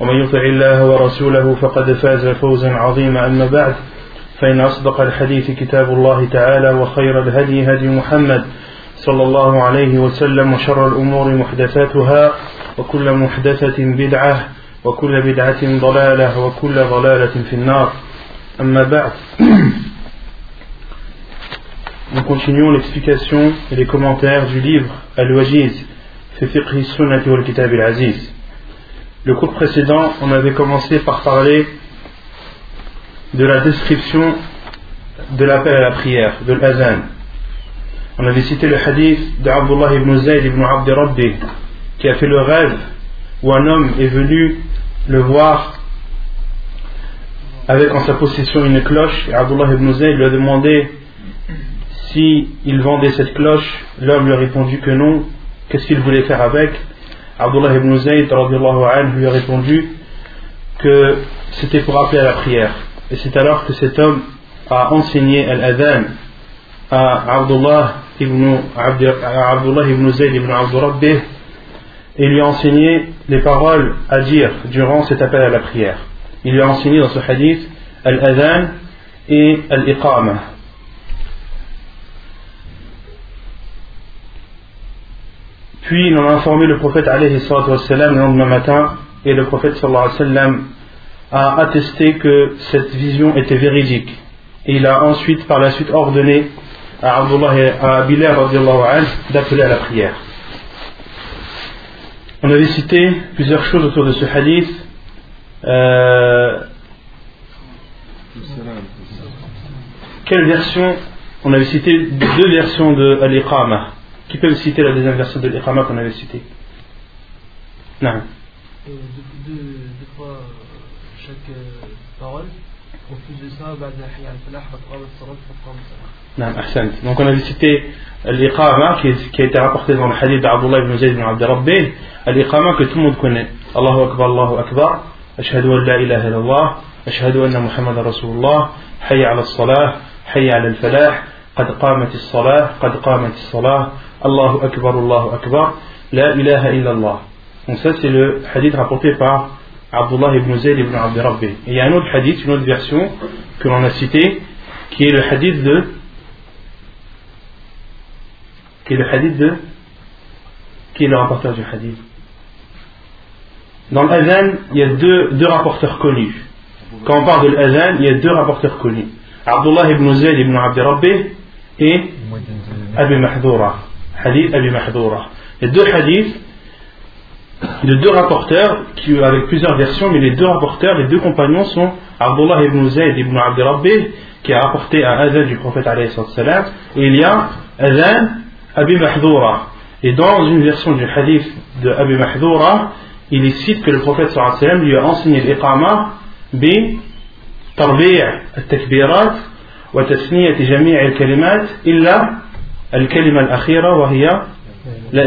ومن يطع الله ورسوله فقد فاز فوزا عظيما أما بعد فإن أصدق الحديث كتاب الله تعالى وخير الهدي هدي محمد صلى الله عليه وسلم وشر الأمور محدثاتها وكل محدثة بدعة وكل بدعة ضلالة وكل ضلالة في النار أما بعد Nous continuons l'explication et les commentaires du livre Al-Wajiz fi sunnati wal kitab al-aziz. Le cours précédent, on avait commencé par parler de la description de l'appel à la prière, de l'azan. On avait cité le hadith d'Abdullah ibn Zayd ibn qui a fait le rêve où un homme est venu le voir avec en sa possession une cloche et Abdullah ibn Zayd lui a demandé si il vendait cette cloche, l'homme lui a répondu que non, qu'est-ce qu'il voulait faire avec? Abdullah ibn Zayd lui a répondu que c'était pour appeler à la prière. Et c'est alors que cet homme a enseigné al-adhan à Abdullah ibn, Abdullah ibn Zayd ibn Abd et lui a enseigné les paroles à dire durant cet appel à la prière. Il lui a enseigné dans ce hadith al-adhan et al-iqama. Puis il en a informé le prophète alayhi wassalam, le lendemain matin et le prophète sallallahu alayhi wa sallam a attesté que cette vision était véridique. Et il a ensuite, par la suite, ordonné à Abdullah et à Bilal d'appeler à la prière. On avait cité plusieurs choses autour de ce hadith. Euh, quelle version? On avait cité deux versions de Al-Iqama. Qui peut citer la deuxième version de l'Iqama qu'on avait citée Non. Euh, deux, deux, deux, fois euh, chaque euh, parole. En plus de ça, donc on avait cité l'iqama qui, qui a été rapporté dans le hadith d'Abdullah ibn Zayd ibn Abdurrabbin, l'iqama que tout le monde connaît. Allahu Akbar, Allahu Akbar, Ashhadu an la ilaha illallah, Ashhadu anna Muhammad Rasulullah, Hayya ala salah, Hayya ala al-falah, قد قامت الصلاة قد قامت الصلاة Allahu Akbar, Allahu Akbar, La ilaha illallah. Donc ça c'est le hadith rapporté par Abdullah ibn Zayd ibn Abd Rabbi. Et il y a un autre hadith, une autre version que l'on a cité, qui est le hadith de qui est le hadith de qui est le rapporteur du hadith Dans l'Azan, il y a deux, deux rapporteurs connus. Quand on parle de l'Azan, il y a deux rapporteurs connus. Abdullah ibn Zayd ibn Abd Rabbi et Abi Mahdoura hadith Abi Mahdoura. Les deux hadiths de deux rapporteurs, qui, avec plusieurs versions, mais les deux rapporteurs, les deux compagnons sont Abdullah ibn Zayd ibn Abd Rabbi, qui a rapporté un azan du prophète et il y a azan Abi Mahdoura. Et dans une version du hadith de Abi Mahdoura, il cite que le prophète lui a enseigné l'iqama bi tarbi' al-takbirat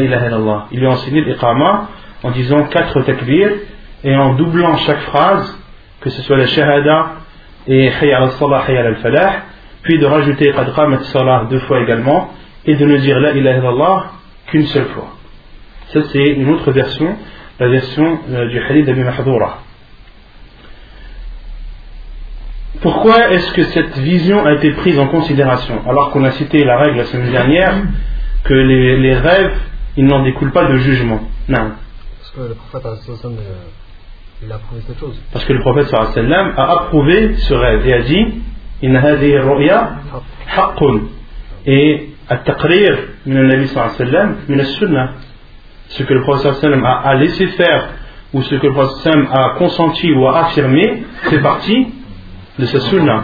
ilaha illallah. Il lui a enseigné l'iqama en disant quatre takbir et en doublant chaque phrase, que ce soit la shahada et hayya al-salah, hayya al-falah, puis de rajouter qad qamat salah deux fois également et de ne dire la ilaha illallah qu'une seule fois. Ça c'est une autre version, la version euh, du hadith d'Abi Mahdoura. Pourquoi est-ce que cette vision a été prise en considération alors qu'on a cité la règle la semaine dernière que les, les rêves, ils n'en découlent pas de jugement Non. Parce que le prophète il a approuvé cette chose. Parce que le prophète a approuvé ce rêve et a dit Inna hadhihi ru'ya haqqun. Et at-taqrir min wa sallam min as-sunnah. ce que le prophète sallam a, a laissé faire ou ce que le prophète a consenti ou a affirmé fait partie de ce sunnah.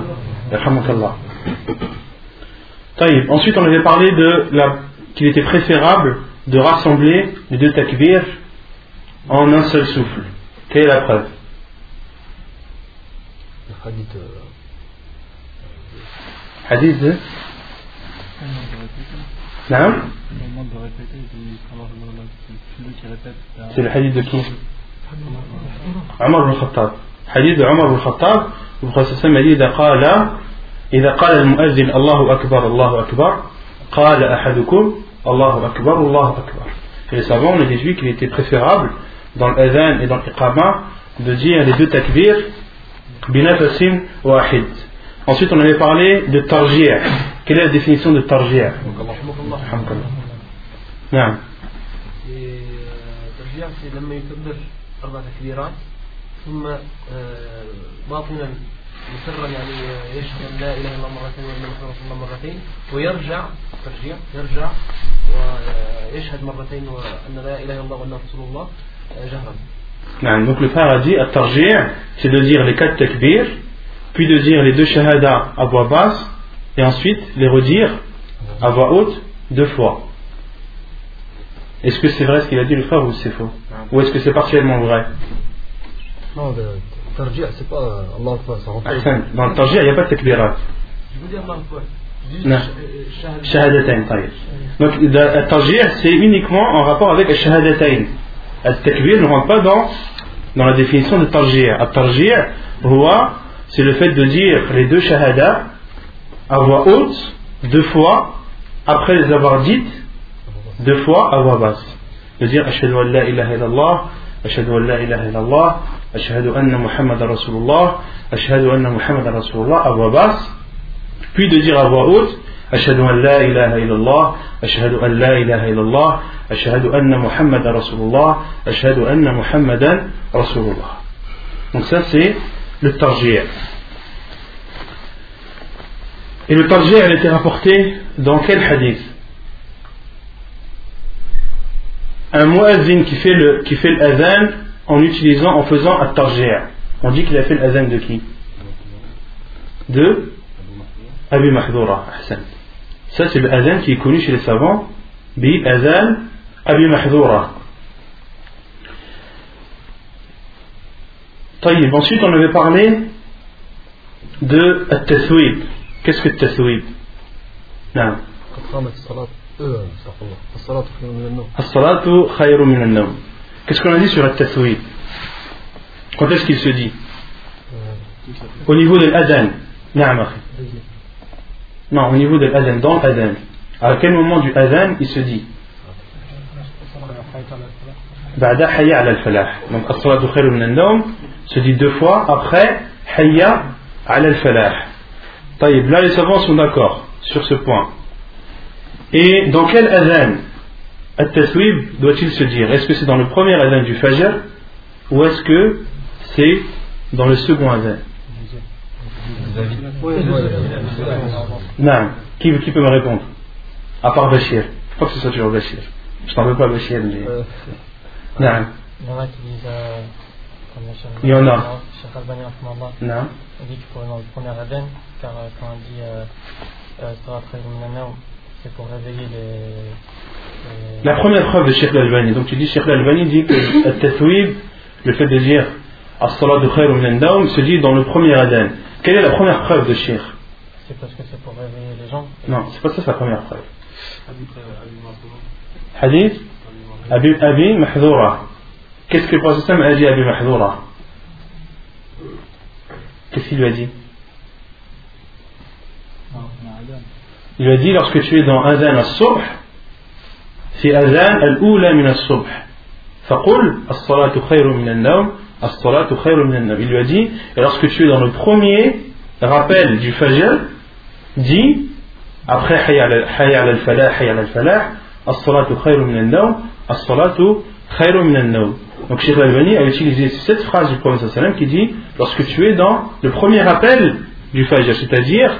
Ensuite, on avait parlé de la, qu'il était préférable de rassembler les deux takbir en un seul souffle. Quelle est la preuve? Le hadith. Euh, hadith de? Non. C'est le hadith de qui? Amr al-Khattab. حديث عمر بن الخطاب وسلم إذا قال إذا قال المؤذن الله أكبر الله أكبر قال أحدكم الله أكبر الله أكبر Et les savants on a déduit qu'il était préférable dans l'adhan et dans l'iqama de dire les deux takbirs binafasin wahid. Ensuite on avait parlé de tarjih. Quelle est la définition de Alhamdulillah. نعم الترجيع في لما يكبر أربع تكبيرات ثم آه، باطنا مسرا يعني آه، يشهد أن لا إله إلا الله مرتين وأن محمد رسول الله مرتين ويرجع ترجيع يرجع ويشهد مرتين وأن لا إله إلا الله وأن رسول الله آه، جهرا نعم. Donc le frère a dit, at-tarji' c'est de dire les quatre takbirs, puis de dire les deux shahadas à voix basse, et ensuite les redire à voix haute deux fois. Est-ce que c'est vrai ce qu'il a dit le frère ou c'est faux Ou est-ce que c'est partiellement vrai Non, le tarjih, c'est pas Allah Akbar, ça rentre. Dans le tarji' il n'y a pas de takbirat. Je vous dis Allah Akbar. Je dis Non. sh- shahada. Shahadatayn, taïb. Donc le tarji' c'est uniquement en rapport avec le shahadatayn. Le takbir ne rentre pas dans, dans la définition de tarji'. Le tarji' huwa, c'est le fait de dire les deux shahadas à voix haute deux fois après les avoir dites deux fois à voix basse. De dire Ashhadu an la ilaha illallah, an la ilaha illallah, Ashhadu anna Muhammad Rasulullah, Ashhadu anna Muhammad Rasulullah à voix basse, puis de dire à voix haute Ashhadu an la ilaha illallah, Ashhadu an la ilaha illallah, Ashhadu anna Muhammad Rasulullah, Ashhadu anna Muhammadan Rasulullah. Donc ça c'est le tarjih. Et le tarjih, elle était rapportée dans quel hadith Un muazzin qui fait le qui fait l'adhan en utilisant, en faisant un tarjih. On dit qu'il a fait l'adhan de qui De Abi Mahdoura. Ahsan. Ça c'est l'adhan qui est connu chez les savants. Bi adhan Abi Mahdoura. طيب ensuite on avait parlé de التثويب qu'est-ce que التثويب نعم قد قامت الصلاة آه، استغفر الله الصلاة خير من النوم Qu'est-ce qu'on a dit sur At-Taswid Quand est-ce qu'il se dit? Euh, au niveau de l'Adhan. Non, au niveau de l'Adhan, dans l'Adhan. À quel moment du Adhan il se dit? Ba'da Hayya al-Falah. Donc il n'endom se dit deux fois après Hayya al-Falah. Taïb, là les savants sont d'accord sur ce point. Et dans quel Adhan At-taswib doit-il se dire Est-ce que c'est dans le premier adhan du Fajr ou est-ce que c'est dans le second adhan? Non. Qui, peut me répondre? À part Bachir. Je crois que ce soit toujours Bachir. Je t'en veux pas Bachir. Mais... Non. Il y en a. Il y en a. Euh, euh, euh, c'est pour réveiller les. La première preuve de Sheikh Al-Albani. Donc tu dis Sheikh Al-Albani dit que le tatouib, le fait de dire khairu min an-nawm, se dit dans le premier adhan. Quelle est la première preuve de Sheikh? C'est parce que c'est pour réveiller les gens. Non, c'est pas ça sa première preuve. Hadith Abi, Abi Mahdoura. Qu'est-ce que le prophète a dit à Abi Mahdoura Qu'est-ce qu'il lui a dit? Il lui a dit lorsque tu es dans Adhan al-Subh, في أذان الأولى من الصبح فقل الصلاة خير من النوم الصلاة خير من النوم il lui a dit et lorsque tu es dans le premier rappel du Fajr dis après حي على حي على الفلاح حي على الفلاح الصلاة خير من النوم الصلاة خير من النوم donc Cheikh Al-Albani a utilisé cette phrase du prophète sallam qui dit lorsque tu es dans le premier rappel du Fajr c'est-à-dire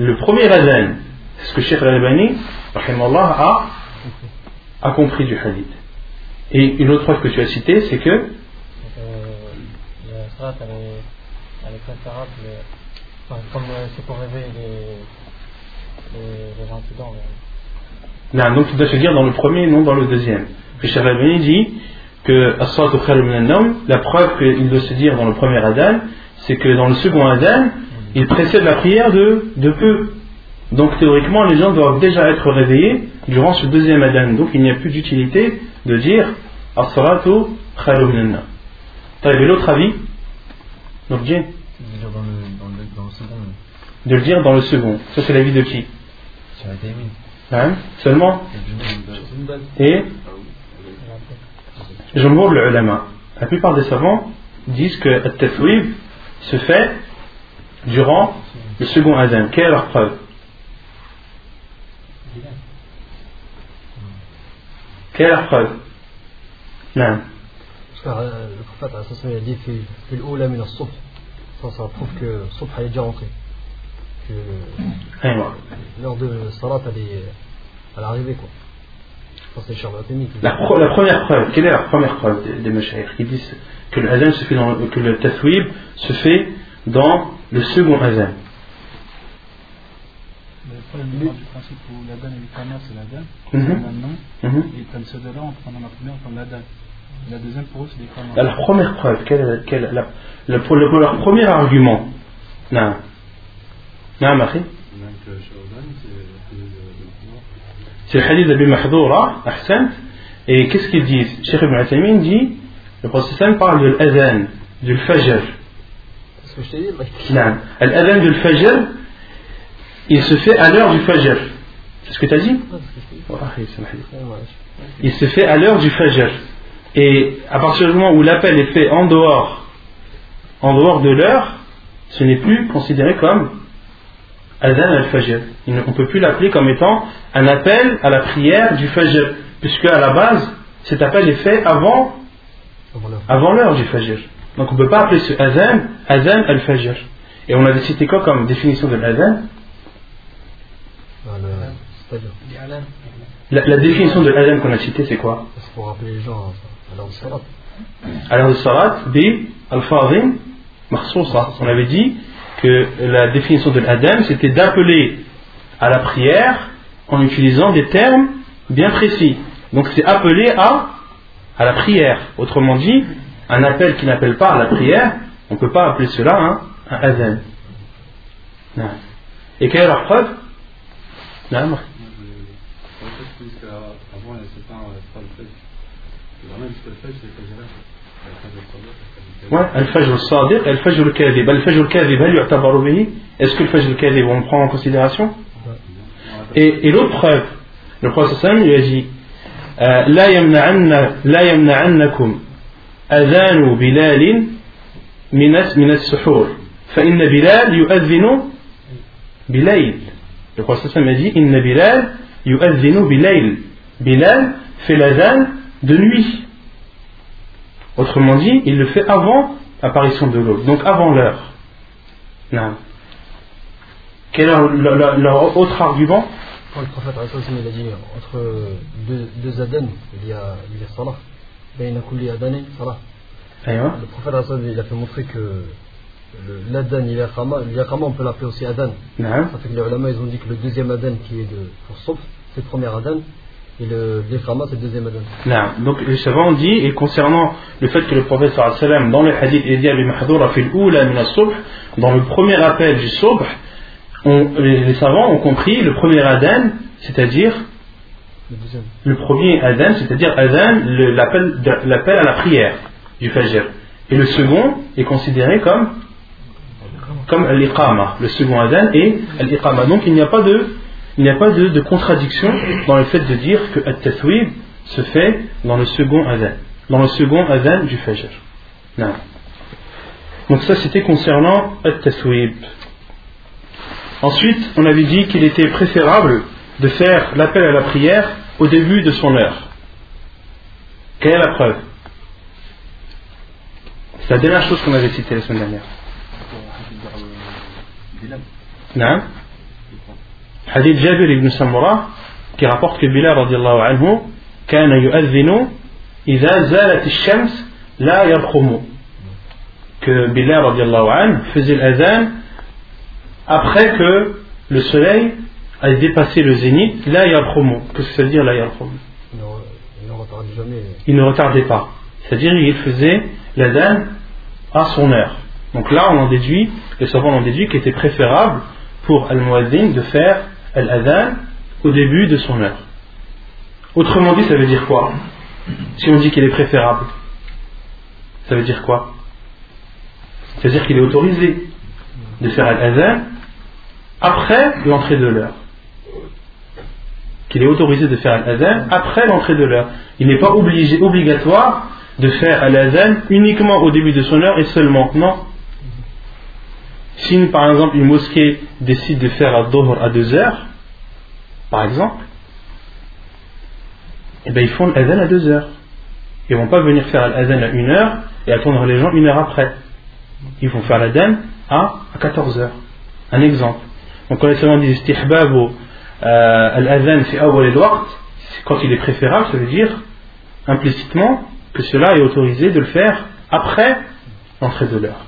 le premier adhan c'est ce que Cheikh Al-Albani a a compris du hadith. Et une autre preuve que tu as citée, c'est que euh, la elle est, préférable. euh, comme euh, c'est pour réveiller les, gens qui dorment. Non, donc tu dois se dire dans le premier, non dans le deuxième. Le Cheikh Albani dit que la preuve qu'il doit se dire dans le premier adhan, c'est que dans le second adhan, il précède la prière de, de peu. Donc théoriquement, les gens doivent déjà être réveillés durant ce deuxième adhan. Donc il n'y a plus d'utilité de dire as-salatu. T'as vu l'autre avis? Donc second, de le dire dans le second. Ça c'est l'avis de qui? Sur la timing. Hein? Seulement? Et? Jumhur le ulama, la plupart des savants disent que tafwib se fait durant le second Adhan. Quelle est leur preuve Quelle est leur preuve Non. Car euh, le prophète euh, a dit Ça, ça prouve que le soubh est déjà rentré. Que l'heure de salat, elle est à l'arrivée. quoi. La, la, première preuve, quelle est la première preuve des, des Ils disent que le Hazan se fait dans, que le tafwib se fait dans le second adhan Le problème part du principe où la danne et l'Iqama, c'est la danne, Mhm. Mhm. et comme on prend la première, on prend la danne. Et la deuxième, pour eux, c'est l'Iqama. La première preuve, la, le- leur premier argument Non. Non, ma fille C'est le hadith d'Abi Mahdoura, Ahsan. Et qu'est-ce qu'ils disent Cheikh Ibn Athamin dit le prophète parle de l'adhan, du fajr. Non. L'adhan du fajr, il se fait à l'heure du fajr. C'est ce que tu as dit il se fait à l'heure du fajr. Et à partir du moment où l'appel est fait en dehors, en dehors de l'heure, ce n'est plus considéré comme Adhan al-Fajr. On ne peut plus l'appeler comme étant un appel à la prière du Fajr, puisque à la base, cet appel est fait avant, avant l'heure du Fajr. Donc on ne peut pas appeler ce azan, azan al-fajr. Et on avait cité quoi comme définition de l'azan? La, définition de l'azan qu'on a citée, c'est quoi? C'est pour rappeler les gens à l'heure salat. dit al-fadhin On avait dit que la définition de l'azan, c'était d'appeler à la prière en utilisant des termes bien précis. Donc c'est appeler à, à la prière. Autrement dit, un appel qui n'appelle pas à la prière, on ne peut pas appeler cela un, un adhan. Non. Et quelle est leur preuve Non, Moi, je- en fait, je pense qu'avant, c'est pas, c'est pas le fait. C'est vraiment juste le fait, c'est que j'ai là. Le fait de savoir, le fait de- Ouais, al-fajr al-sadiq, al-fajr al-kadhib. Al-fajr al-kadhib, hal yu'tabaru bihi Est-ce que le fajr al-kadhib, on le prend en considération Et, et l'autre preuve, le prophète sallam lui a dit euh, لا يمنعن لا يمنعنكم أذان بلال من الس- من السحور فإن بلال يؤذن بليل Le prophète sallam a dit إن بلال يؤذن بليل Bilal fait l'adhan de nuit. Autrement dit, il le fait avant l'apparition de l'aube, donc avant l'heure. Non. Quel est leur, leur- leur autre argument Quand le prophète alayhi salam, il a dit entre deux, deux adhan, il y a, il y a salah. Aywa. Le prophète salam, il a fait montrer que le- l'adhan, il y a khama, l'iyaqama, on peut l'appeler aussi adhan. Non. Ça fait que les ulama, ils ont dit que le deuxième adhan qui est de, pour sauf, c'est le premier adhan. Et le l'iqama, c'est le deuxième adhan. Non. Donc les savants ont dit, et concernant le fait que le prophète sallam, dans le hadith, il dit à Mahdoura fil oula min dans le premier appel du subh, on- les, les savants ont compris le premier adhan, c'est-à-dire Le premier adhan, c'est-à-dire adhan, l'appel à la prière du fajr. Et le second est considéré comme comme l'iqama, le second adhan et l'iqama. Donc il n'y a pas de il a pas de, contradiction dans le fait de dire que at-tathwib se fait dans le second adhan, dans le second adhan du fajr. Non. Donc ça c'était concernant at-tathwib. Ensuite, on avait dit qu'il était préférable de faire l'appel à la prière au début de son heure. Quelle est la preuve C'est la dernière chose qu'on avait citée la semaine dernière. Non Hadith Jabir ibn Samura qui rapporte que Bilal radiallahu anhu كان يؤذن إذا زالت الشمس لا يرقم que Bilal radiallahu anhu faisait l'azan après que le soleil a dépassé le zénith, la yarkhumu. Qu'est-ce que ça veut dire la yarkhumu Il ne, il ne retarde jamais. Il ne retardait pas. C'est-à-dire il faisait l'azan à son heure. Donc là on en déduit, les savants en déduit qu'il était préférable pour al-muazzin de faire al-adhan au début de son heure. Autrement dit, ça veut dire quoi? Si on dit qu'il est préférable, ça veut dire quoi? C'est-à-dire qu'il est autorisé de faire al-adhan après l'entrée de l'heure. Qu'il est autorisé de faire al-adhan après l'entrée de l'heure. Il n'est pas obligé, obligatoire de faire al-adhan uniquement au début de son heure et seulement. Non. Si par exemple une mosquée décide de faire al-dohr à deux heures, par exemple, eh bien ils font l'adhan à deux heures. Ils vont pas venir faire l'adhan à une heure et attendre les gens une heure après. Ils vont faire l'adhan à, à 14 heures. Un exemple. Donc quand les savants disent istihbabu al-adhan fi awwal al-waqt, quand il est préférable, ça veut dire implicitement que cela est autorisé de le faire après l'entrée de l'heure.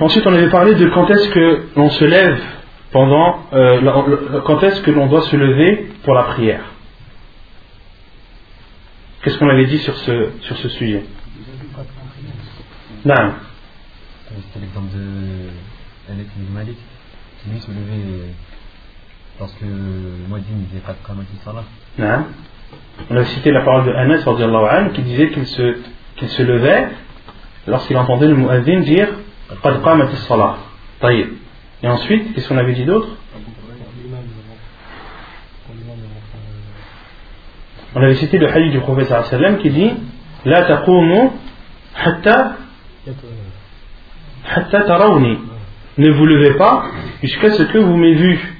Ensuite, on avait parlé de quand est-ce que l'on se lève pendant, euh, quand est-ce que l'on doit se lever pour la prière. Qu'est-ce qu'on avait dit sur ce, sur ce sujet? Non. C'était l'exemple de Anas ibn Malik, qui lui se levait parce que euh, le Muazzin ne disait pas de Qamat Salah. Hein? On a cité la parole de Anas qui disait qu'il se, qu'il se levait lorsqu'il entendait le Muazzin dire Qad Qamat al-Salah. Et ensuite, qu'est-ce qu'on avait dit d'autre? On avait cité le hadith du prophète qui dit La taqumu hatta hatta tarawni ne vous levez pas jusqu'à ce que vous m'ayez vu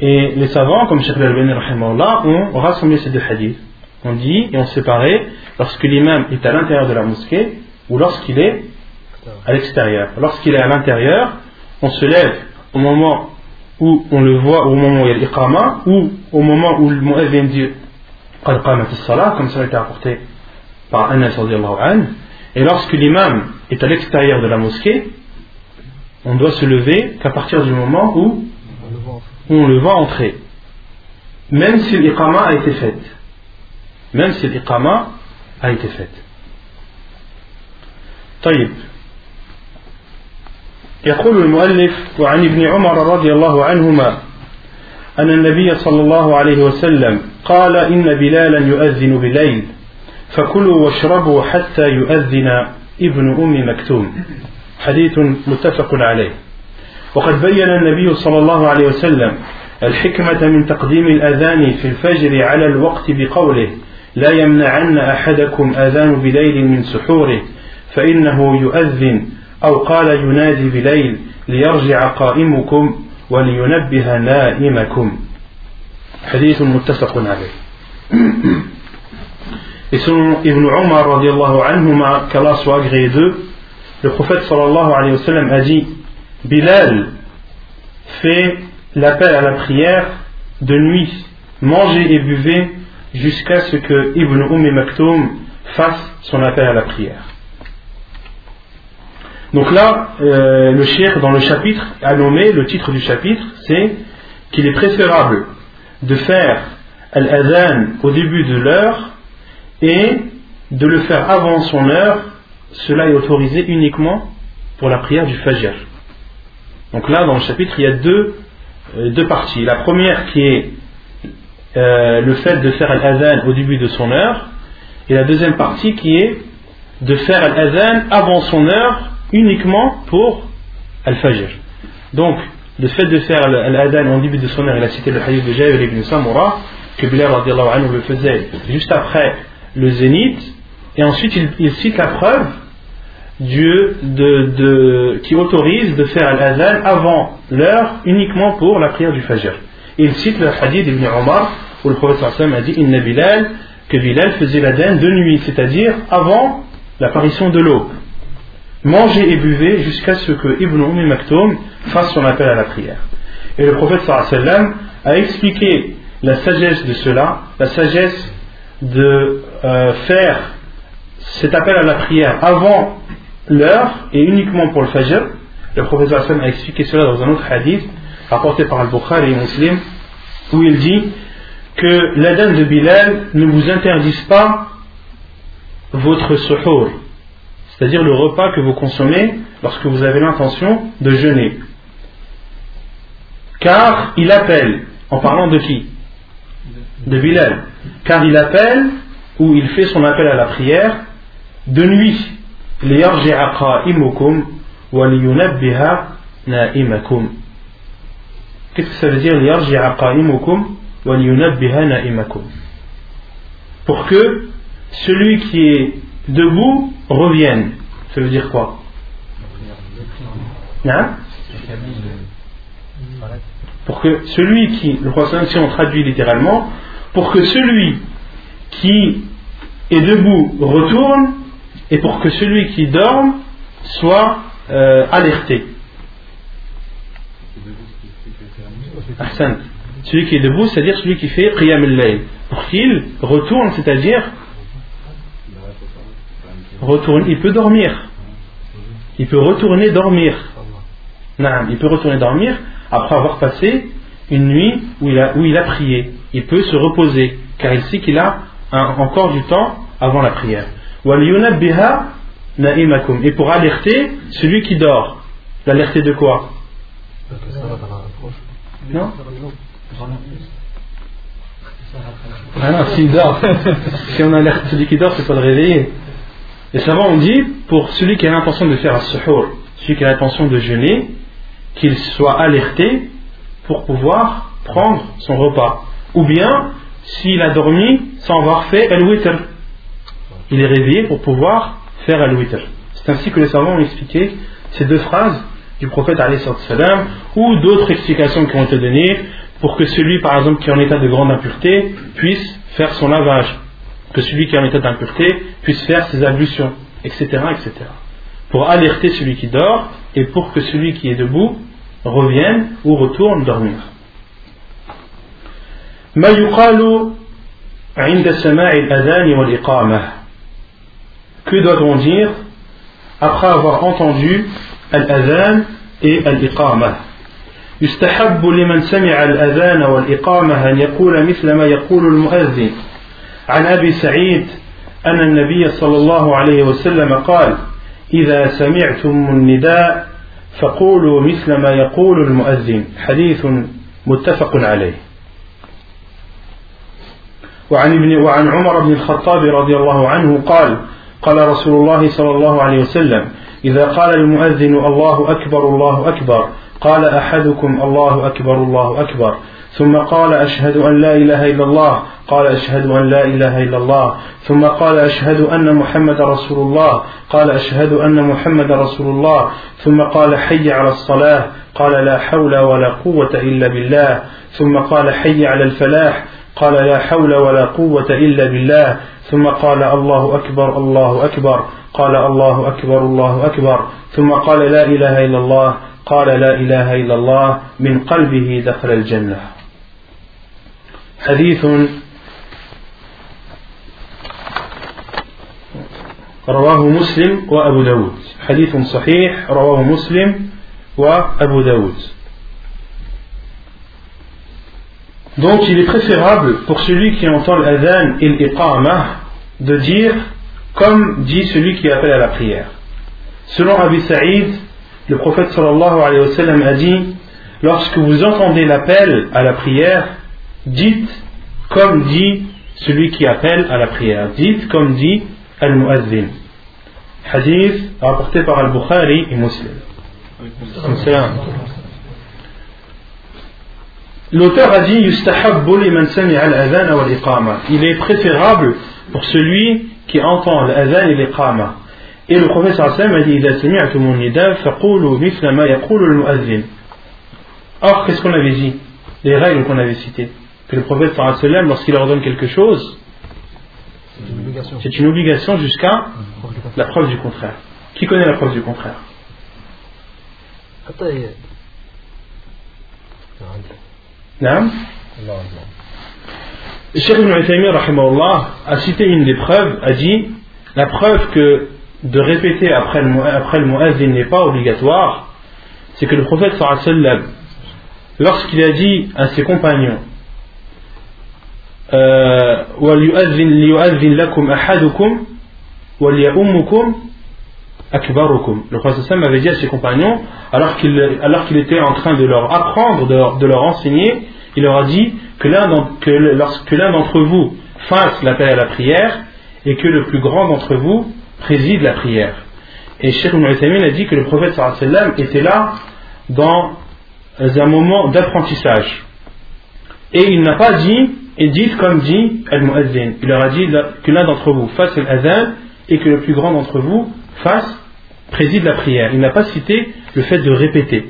et les savants comme Sheikh al-Bani ont rassemblé ces deux hadiths on dit et on séparé lorsque l'imam est à l'intérieur de la mosquée ou lorsqu'il est à l'extérieur. Lorsqu'il est à l'intérieur, on se lève au moment où on le voit, au moment où il y a l'iqama, ou au moment où le muezzin dit comme ça a été rapporté par Anas. Et lorsque l'imam est à l'extérieur de la mosquée, on doit se lever qu'à partir du moment où on le voit entrer. Même si l'iqama a été faite. Même si l'iqama a été faite. طيب يقول المؤلف وعن ابن عمر رضي الله عنهما أن النبي صلى الله عليه وسلم قال إن بلالا يؤذن بليل فكلوا واشربوا حتى يؤذن ابن أم مكتوم حديث متفق عليه. وقد بين النبي صلى الله عليه وسلم الحكمة من تقديم الأذان في الفجر على الوقت بقوله لا يمنعن أحدكم أذان بليل من سحوره فإنه يؤذن أو قال ينادي بليل ليرجع قائمكم ولينبه نائمكم. حديث متفق عليه. Et selon Ibn Umar radiallahu anhuma, qu'Allah soit agréé d'eux, le prophète sallallahu alayhi wa sallam a dit Bilal fait l'appel à la prière de nuit, mangez et buvez jusqu'à ce que Ibn Umm Maktoum fasse son appel à la prière. Donc là, euh, le shir dans le chapitre a nommé, le titre du chapitre, c'est qu'il est préférable de faire al-adhan au début de l'heure et de le faire avant son heure. Cela est autorisé uniquement pour la prière du fajr. Donc là, dans le chapitre, il y a deux, euh, deux parties. La première qui est euh, le fait de faire al-adhan au début de son heure, et la deuxième partie qui est de faire al-adhan avant son heure uniquement pour Al-Fajr. Donc, le fait de faire l'adhan en début de son heure, il a cité le hadith de Jabir ibn Samura, que Bilal anhu le faisait juste après le zénith, et ensuite il, cite la preuve Dieu de, qui autorise de faire l'adhan avant l'heure uniquement pour la prière du Fajr. il cite le hadith d'Ibn Omar où le prophète a dit Inna Bilal, que Bilal faisait l'adhan de nuit, c'est-à-dire avant l'apparition de l'eau mangez et buvez jusqu'à ce que Ibn Umm Maktoum fasse son appel à la prière. Et le prophète a expliqué la sagesse de cela, la sagesse de euh, faire cet appel à la prière avant l'heure et uniquement pour le fajr. Le professeur Hassan a expliqué cela dans un autre hadith rapporté par Al-Bukhari et Muslim où il dit que l'adhan de Bilal ne vous interdise pas votre suhour, c'est-à-dire le repas que vous consommez lorsque vous avez l'intention de jeûner. Car il appelle, en parlant de qui? De Bilal. Car il appelle, ou il fait son appel à la prière, de nuit. Qu'est-ce que ça veut dire Pour que celui qui est debout revienne. Ça veut dire quoi? Hein? Pour que celui qui, le croissant, si on traduit littéralement, pour que celui qui est debout retourne et pour que celui qui dorme soit euh, alerté. Celui qui est debout, c'est-à-dire celui qui fait Qiyam al Pour qu'il retourne, c'est-à-dire retourne, il peut dormir. Il peut retourner dormir. Non, il peut retourner dormir après avoir passé une nuit où il a, où il a prié. Il peut se reposer, car il sait qu'il a encore du temps avant la prière. Et pour alerter celui qui dort. L'alerter de quoi? Non? Ah non, s'il dort. si on alerte celui qui dort, c'est pas le réveiller. Les savants ont dit, pour celui qui a l'intention de faire un suhour, celui qui a l'intention de jeûner, qu'il soit alerté pour pouvoir prendre son repas. Ou bien, s'il a dormi sans avoir fait al-witr, il est réveillé pour pouvoir faire al-witr. C'est ainsi que les savants ont expliqué ces deux phrases du prophète salam ou d'autres explications qui ont été données pour que celui par exemple qui est en état de grande impureté puisse faire son lavage, que celui qui est en état d'impureté puisse faire ses ablutions, etc., etc. Pour alerter celui qui dort et pour que celui qui est debout revienne ou retourne dormir. ما يقال عند سماع الأذان والإقامة Que doit-on dire après avoir entendu الأذان et الإقامة يستحب لمن سمع الأذان والإقامة أن يقول مثل ما يقول المؤذن عن أبي سعيد أن النبي صلى الله عليه وسلم قال إذا سمعتم النداء فقولوا مثل ما يقول المؤذن حديث متفق عليه وعن, ابن وعن عمر بن الخطاب رضي الله عنه قال قال رسول الله صلى الله عليه وسلم إذا قال المؤذن الله أكبر الله أكبر قال أحدكم الله أكبر الله أكبر ثم قال أشهد أن لا إله إلا الله قال أشهد أن لا إله إلا الله ثم قال أشهد أن محمد رسول الله قال أشهد أن محمد رسول الله ثم قال حي على الصلاة قال لا حول ولا قوة إلا بالله ثم قال حي على الفلاح قال لا حول ولا قوة إلا بالله. ثم قال الله أكبر الله أكبر. قال الله أكبر الله أكبر. ثم قال لا إله إلا الله. قال لا إله إلا الله. من قلبه دخل الجنة. حديث رواه مسلم وأبو داود. حديث صحيح رواه مسلم وأبو داود. Donc il est préférable pour celui qui entend l'adhan et l'iqamah de dire comme dit celui qui appelle à la prière. Selon Abi Saïd, le prophète sallallahu alayhi wa sallam a dit Lorsque vous entendez l'appel à la prière, dites comme dit celui qui appelle à la prière. Dites comme dit Al-Mu'adhin. Hadith rapporté par Al-Bukhari et Muslim. L'auteur a dit Il est préférable pour celui qui entend l'adhan et l'iqama. Et le prophète a dit Or, qu'est-ce qu'on avait dit? Les règles qu'on avait citées. Que le prophète lorsqu'il ordonne quelque chose, c'est une obligation jusqu'à la preuve du contraire. Qui connaît la preuve du contraire? Non Le Cheikh Ibn Uthaymin, a cité une des preuves, a dit la preuve que de répéter après le, après le n'est pas obligatoire, c'est que le prophète sallam, lorsqu'il a dit à ses compagnons euh, Akbarukum. Le prophète avait dit à ses compagnons, alors qu'il, était en train de leur apprendre, de leur, enseigner, il leur a dit que l'un, lorsque l'un d'entre vous fasse l'appel à la prière et que le plus grand d'entre vous préside la prière. Et Cheikh Ibn a dit que le prophète sallam était là dans un moment d'apprentissage. Et il n'a pas dit, et dit comme dit Al-Mu'azzin. Il leur a dit que l'un d'entre vous fasse l'azan et que le plus grand d'entre vous fasse, préside la prière. Il n'a pas cité le fait de répéter.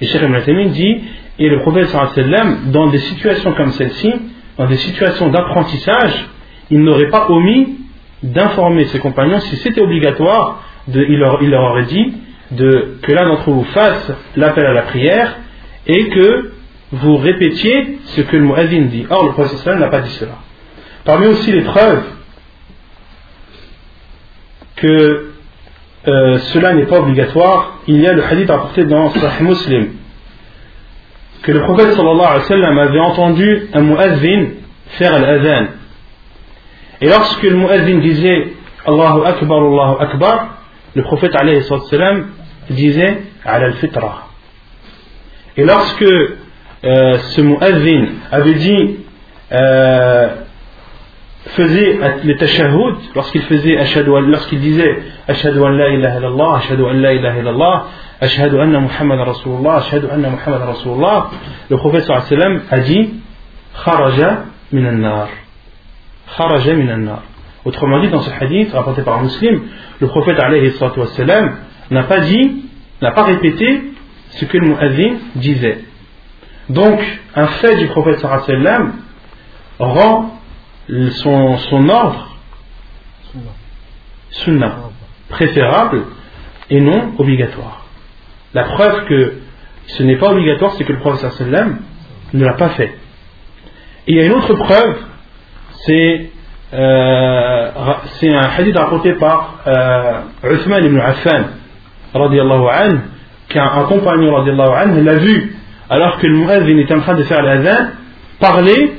Et Cheikh Ibn dit, et le prophète sallam, dans des situations comme celle-ci, dans des situations d'apprentissage, il n'aurait pas omis d'informer ses compagnons si c'était obligatoire, il, leur, aurait dit que l'un d'entre vous fasse l'appel à la prière et que vous répétiez ce que le muazzin dit. Or, le prophète n'a pas dit cela. Parmi aussi les preuves que euh, cela n'est pas obligatoire, il y a le hadith rapporté dans Sahih Muslim que le prophète sallallahu alayhi wa avait entendu un muazzin faire l'adhan. Et lorsque le muazzin disait Allahu Akbar, Allahu Akbar, le prophète alayhi wa disait Ala al-fitra. Et lorsque euh, ce muazzin avait dit euh, faisait le tashahhud lorsqu'il faisait lorsqu'il disait ashhadu an la ilaha illallah ashhadu an la ilaha illallah ashhadu anna muhammad rasulullah ashhadu anna muhammad rasulullah le prophète sallallahu alayhi wa sallam a dit kharaja min an-nar kharaja min an-nar autrement dit dans ce hadith rapporté par un muslim le prophète alayhi wa sallam n'a pas dit n'a pas répété ce que le muazzin disait donc un fait du prophète sallallahu alayhi wa sallam rend son, son ordre sunnah, préférable et non obligatoire. La preuve que ce n'est pas obligatoire, c'est que le prophète sallam ne l'a pas fait. Il y a une autre preuve, c'est euh, un hadith rapporté par euh, Uthman ibn Affan, radiallahu anhu, qu'un un compagnon radiallahu anhu l'a vu alors que le muazzin était en train de faire l'adhan, parler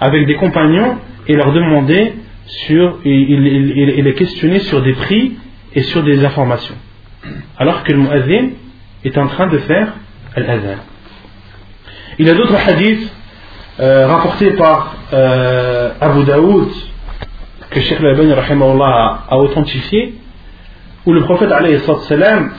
avec des compagnons et leur demander sur, il, il, il- les questionnait sur des prix et sur des informations. Alors que le muazzin est en train de faire l'adhan. Il y a d'autres hadiths euh, rapportés par euh, Abu Daoud que Sheikh Al-Albani a, a authentifié où le prophète alayhi salam,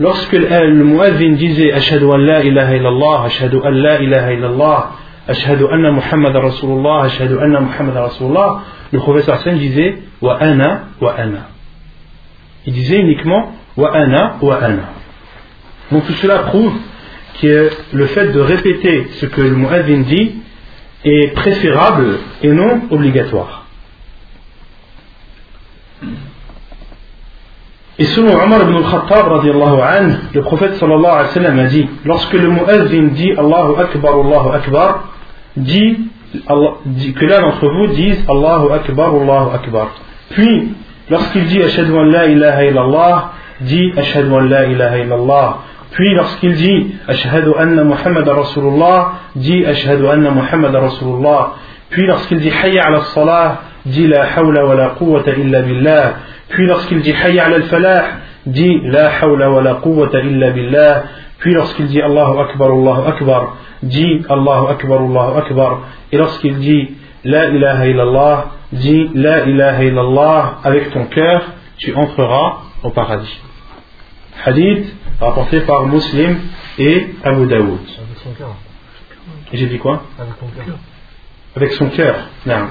lorsque le, le muazzin disait Ashhadu an la ilaha illallah, Ashhadu an la ilaha illallah, Ashhadu anna Muhammad Rasulullah, Ashhadu anna Muhammad Rasulullah, le wa sallam disait Wa ana, wa ana. Il disait uniquement Wa ana, wa ana. Donc tout cela prouve que le fait de répéter ce que le muazzin dit est préférable et non obligatoire. Et selon Omar ibn al-Khattab, le prophète sallallahu alayhi wa sallam a dit lorsque le muazzin dit Allahu Akbar, Allahu Akbar, dit, Allah- dit- que l'un d'entre vous dise Allahu Akbar, Allahu Akbar. Puis, lorsqu'il dit Ashhadu an la ilaha illallah, dit Ashhadu an la ilaha illallah. Puis, lorsqu'il dit Ashhadu anna Muhammad Rasulullah, dit Ashhadu anna Muhammad Rasulullah. Puis, lorsqu'il dit Hayya ala salah, dit La hawla wa la quwwata illa billah. Puis, lorsqu'il dit Hayya ala al-falah, dit La hawla wa la quwwata illa billah. Puis, lorsqu'il dit Allahu Akbar, Allahu Akbar, dit Allahu Akbar, Allahu Akbar. Et lorsqu'il dit La ilaha illallah, dit La ilaha illallah avec ton cœur, tu entreras au paradis. Hadith rapporté par Muslim et Abu Daoud. Son j'ai dit quoi? Avec ton cœur. Avec son cœur. Non.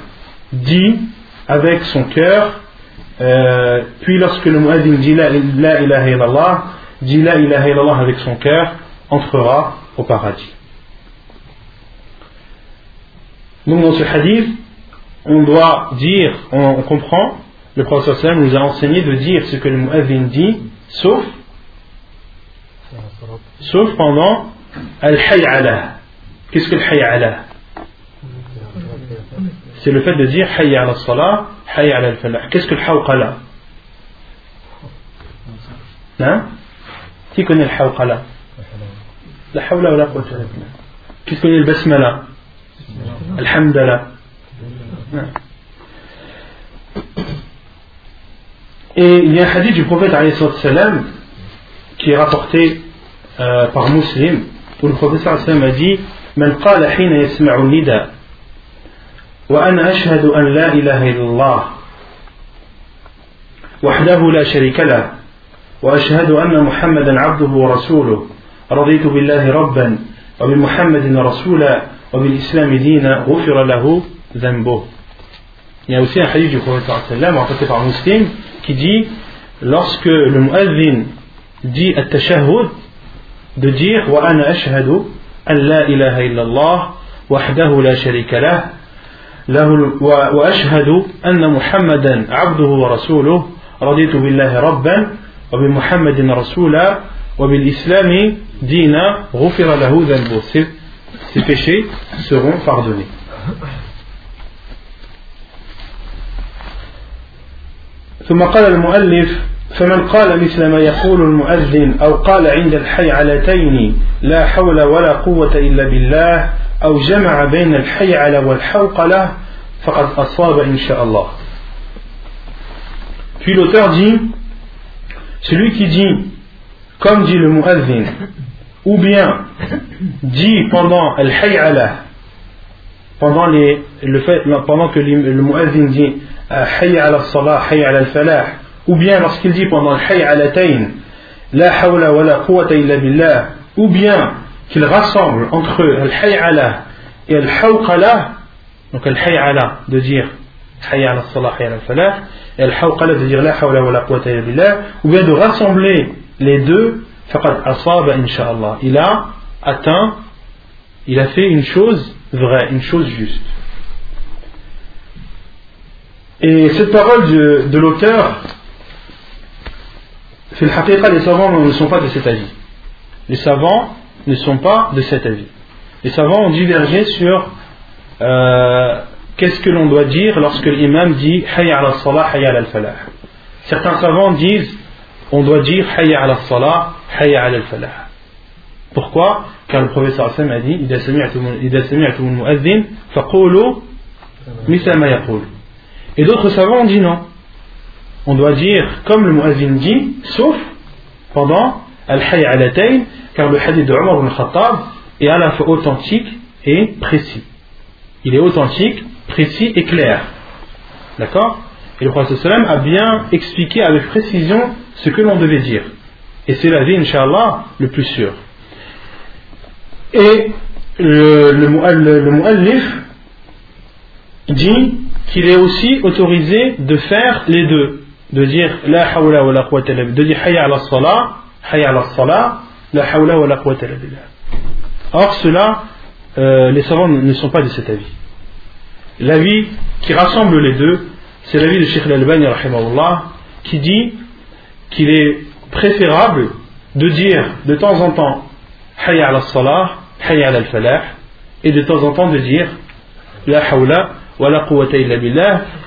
Dit avec son cœur. puis lorsque le muazzin dit la ilaha illallah, dit la ilaha illallah avec son cœur, entrera au paradis. Donc dans ce hadith, on doit dire, on, comprend, le prophète nous a enseigné de dire ce que le muazzin dit, sauf sauf pendant al-hay'ala. Qu'est-ce que le hay'ala C'est le fait de dire Hayya ala salah, Hayya ala al-falah. Qu'est-ce que le hawqala? Hein? Qui connaît le hawqala La hawla wa la. Qui connaît le basmala. Hein. Et il y a un hadith du prophète qui est rapporté euh, par Muslim où le prophète a dit من قال حين يسمع النداء وأنا أشهد أن لا إله إلا الله وحده لا شريك له وأشهد أن محمدا عبده ورسوله رضيت بالله ربا وبمحمد رسولا وبالإسلام دينا غفر له ذنبه Il y a aussi un hadith du prophète sallam rapporté par Muslim qui dit lorsque le muazzin dit at-tashahhud de dire wa ana ashhadu an la ilaha illallah wahdahu la sharika lah له وأشهد أن محمدا عبده ورسوله رضيت بالله ربا وبمحمد رسولا وبالإسلام دينا غفر له ذنبه. Ses péchés seront pardonnés. ثم قال المؤلف فمن قال مثل ما يقول المؤذن أو قال عند الحي علتين لا حول ولا قوة إلا بالله أو جمع بين الحي على والحوقلة فقد أصاب إن شاء الله. Puis l'auteur dit, celui qui dit, comme dit le muazzin, ou bien dit pendant al-hay'ala, pendant, les, le fait, pendant que le, muazzin dit hayya ala salah, hayya ala al-falah, ou bien lorsqu'il dit pendant le hayya ala tayn, la hawla wa la quwwata illa billah, ou bien qu'il rassemble entre al-hayya ala et al-hawqala, donc al-hayya de dire hayya ala salah, hayya ala al-falah, et al-hawqala de dire la hawla wa la ou bien de rassembler les deux, faqad asaba. Il a atteint, il a fait une chose vraie, une chose juste. Et cette parole de, de l'auteur, les savants ne sont pas de cet avis. Les savants ne sont pas de cet avis. Les savants ont divergé sur euh, qu'est-ce que l'on doit dire lorsque l'imam dit Hayya ala salah, Hayya ala falah. Certains savants disent on doit dire Hayya ala salah, Hayya ala falah. Pourquoi Car le professeur Hassan a dit إذا سمعتم المؤذن فقولوا مثل ما يقول et d'autres savants ont dit non. On doit dire comme le muazzin dit, sauf pendant al-hayy alatayn, car le hadith de Omar ibn Khattab est à la fois authentique et précis. Il est authentique, précis et clair. D'accord? Et le prophète a bien expliqué avec précision ce que l'on devait dire. Et c'est la vie, Inch'Allah, le plus sûr. Et le, le, le muallif dit qu'il est aussi autorisé de faire les deux. De dire la hawla wa la quwwata De dire hayya ala salah, hayya ala salah, la hawla wa la quwwata. Or, cela, euh, les savants ne sont pas de cet avis. L'avis qui rassemble les deux, c'est l'avis de Sheikh al-Albani, qui dit qu'il est préférable de dire de temps en temps hayya ala salah, hayya ala al-falah, et de temps en temps de dire la hawla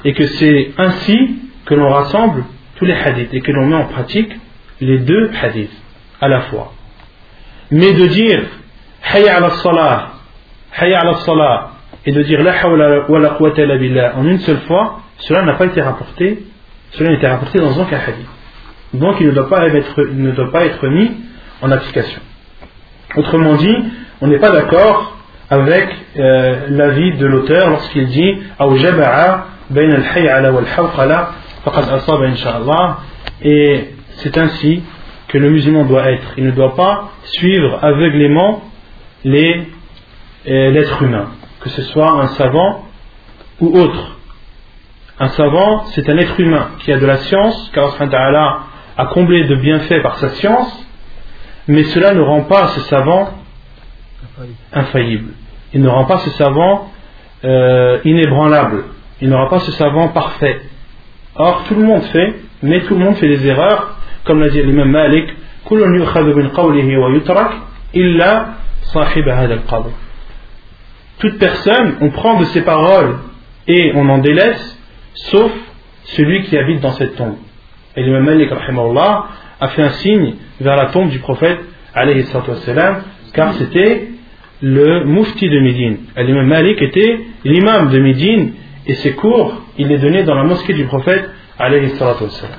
et que c'est ainsi que l'on rassemble tous les hadiths et que l'on met en pratique les deux hadiths à la fois. Mais de dire Hayya ala salah, Hayya ala salah, et de dire La hawla wa la quwwata illa billah en une seule fois, cela n'a pas été rapporté, cela n'a été rapporté dans aucun hadith. Donc il ne doit pas être, il ne doit pas être mis en application. Autrement dit, on n'est pas d'accord avec euh, l'avis de l'auteur lorsqu'il dit et c'est ainsi que le musulman doit être. Il ne doit pas suivre aveuglément euh, l'être humain, que ce soit un savant ou autre. Un savant, c'est un être humain qui a de la science, car Allah a comblé de bienfaits par sa science, mais cela ne rend pas ce savant infaillible. Il ne rend pas ce savant euh, inébranlable. Il rend pas ce savant parfait. Or, tout le monde fait, mais tout le monde fait des erreurs, comme l'a dit l'imam Malik, toute personne, on prend de ses paroles et on en délaisse, sauf celui qui habite dans cette tombe. Et l'imam Malik a fait un signe vers la tombe du prophète wassalam, car c'était le mufti de Médine. L'imam Malik était l'imam de Médine et ses cours, il les donnait dans la mosquée du prophète wassalam.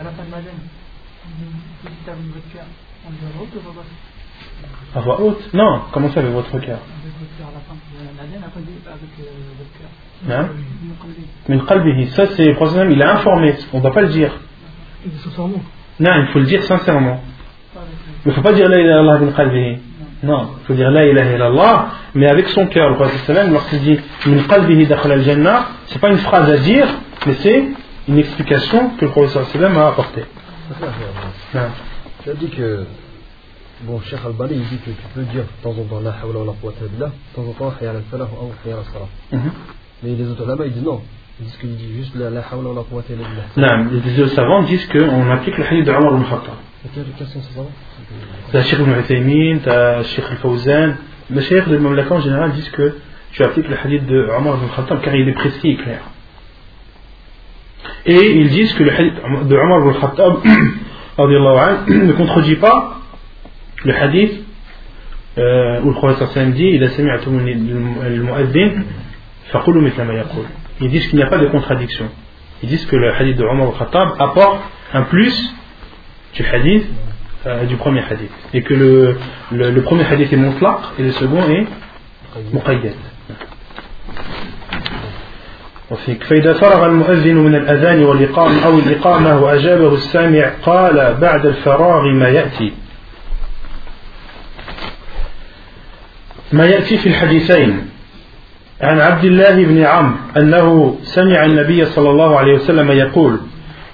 à la fin de Madeleine, il dit termine votre cœur, on le voix haute ou à voix À voix haute Non, comment ça avec votre cœur Avec votre cœur, à la fin de Madeleine, après avec euh, votre cœur. Hein euh, Mais le qalbihi, ça c'est le prophète il a informé, on ne doit pas le dire. Il sincèrement Non, il faut le dire sincèrement. Il ne faut pas dire la ilaha illallah bin qalbihi. Non, il faut dire la ilaha illallah, mais avec son cœur. Le prophète lorsqu'il dit min qalbihi dakhla al-jannah, c'est pas une phrase à dire, mais c'est une explication que le prophète sallam a apportée. Tu as dit que. Bon, Cheikh Al-Bani, il dit que tu peux dire de temps en temps la hawla wa la quwwata billah, de temps en temps hayya al-falah ou al-salah. Mhm. Mais les autres là-bas, ils disent non. Ils disent qu'il dit juste la la hawla wa la quwwata billah. Non, les deux savants disent qu'on applique le hadith de Omar ibn Khattab. Et quelles quelles sont ces savants T'as Sheikh ibn Uthaymin, t'as Sheikh al-Fawzan. Les Cheikh de Mamlaka en général disent que tu appliques le hadith de Omar ibn Khattab car il est précis et clair. Et ils disent que le hadith de Omar ibn Khattab ne contredit pas le hadith euh, où le prophète dit Il a Ils disent qu'il n'y a pas de contradiction. Ils disent que le hadith de Omar ibn Khattab apporte un plus du hadith, euh, du premier hadith. Et que le, le, le premier hadith est montlaq et le second est muqayyad. وفيك فإذا فرغ المؤذن من الأذان والإقامة أو الإقامة وأجابه السامع قال بعد الفراغ ما يأتي. ما يأتي في الحديثين. عن عبد الله بن عمرو أنه سمع النبي صلى الله عليه وسلم يقول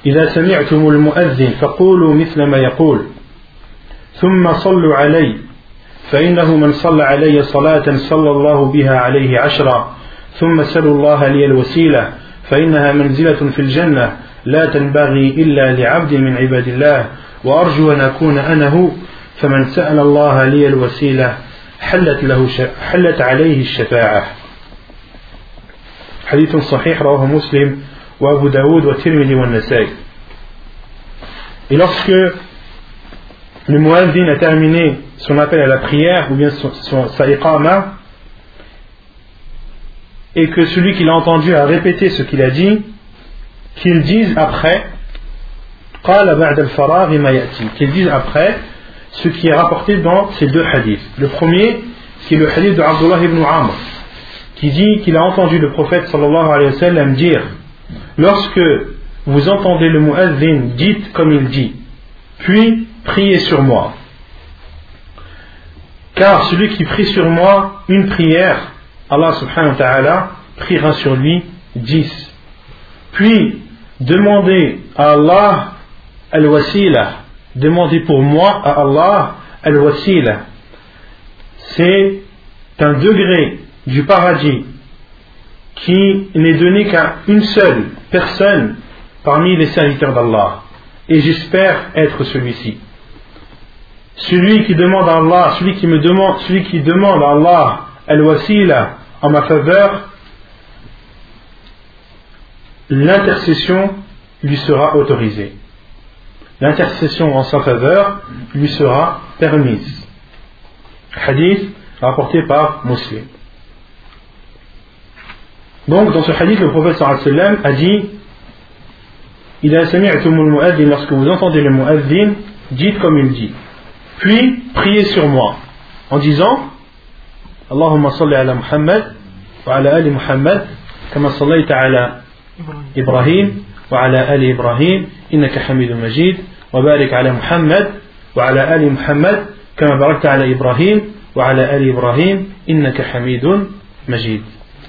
إذا سمعتم المؤذن فقولوا مثل ما يقول. ثم صلوا علي فإنه من صلى علي صلاة صلى الله بها عليه عشرا. ثم سلوا الله لي الوسيلة فإنها منزلة في الجنة لا تنبغي إلا لعبد من عباد الله وأرجو أن أكون أنا هو فمن سأل الله لي الوسيلة حلت, له. حلت عليه الشفاعة حديث صحيح رواه مسلم وأبو داود والترمذي والنسائي Et lorsque le muazzin a terminé son appel à la prière ou bien son, son, sa iqama et que celui qui l'a entendu a répété ce qu'il a dit, qu'il dise après qu'il dise après ce qui est rapporté dans ces deux hadiths. Le premier, qui est le hadith de Abdullah ibn Amr, qui dit qu'il a entendu le prophète sallallahu alayhi wa sallam dire Lorsque vous entendez le muazzin, dites comme il dit, puis priez sur moi. Car celui qui prie sur moi une prière, Allah subhanahu wa ta'ala priera sur lui dix. Puis demandez à Allah al-wasila, demandez pour moi à Allah al-wasila. C'est un degré du paradis qui n'est donné qu'à une seule personne parmi les serviteurs d'Allah. Et j'espère être celui-ci. Celui qui demande à Allah, celui qui me demande, celui qui demande à Allah al-wasila en ma faveur, l'intercession lui sera autorisée. L'intercession en sa faveur lui sera permise. Hadith rapporté par Muslim. Donc, dans ce hadith, le prophète sallam a dit Il a mu'addin, lorsque vous entendez le mu'addin, dites comme il dit. Puis, priez sur moi en disant اللهم صل على محمد وعلى آل محمد كما صليت على إبراهيم وعلى آل إبراهيم إنك حميد مجيد وبارك على محمد وعلى آل محمد كما باركت على إبراهيم وعلى آل إبراهيم إنك حميد مجيد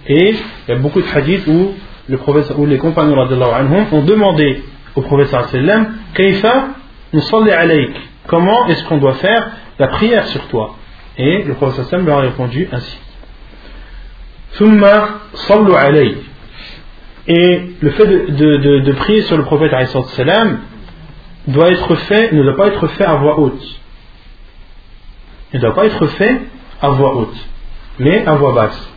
Et il y a beaucoup de hadiths où, le prophète, où les compagnons anhum ont demandé au prophète sallam Kaifa nusalli alayk Comment est-ce qu'on doit faire la prière sur toi Et le prophète leur a répondu ainsi Et le fait de, de, de, prier sur le prophète doit être fait, ne doit pas être fait à voix haute. Il ne doit pas être fait à voix haute, mais à voix basse.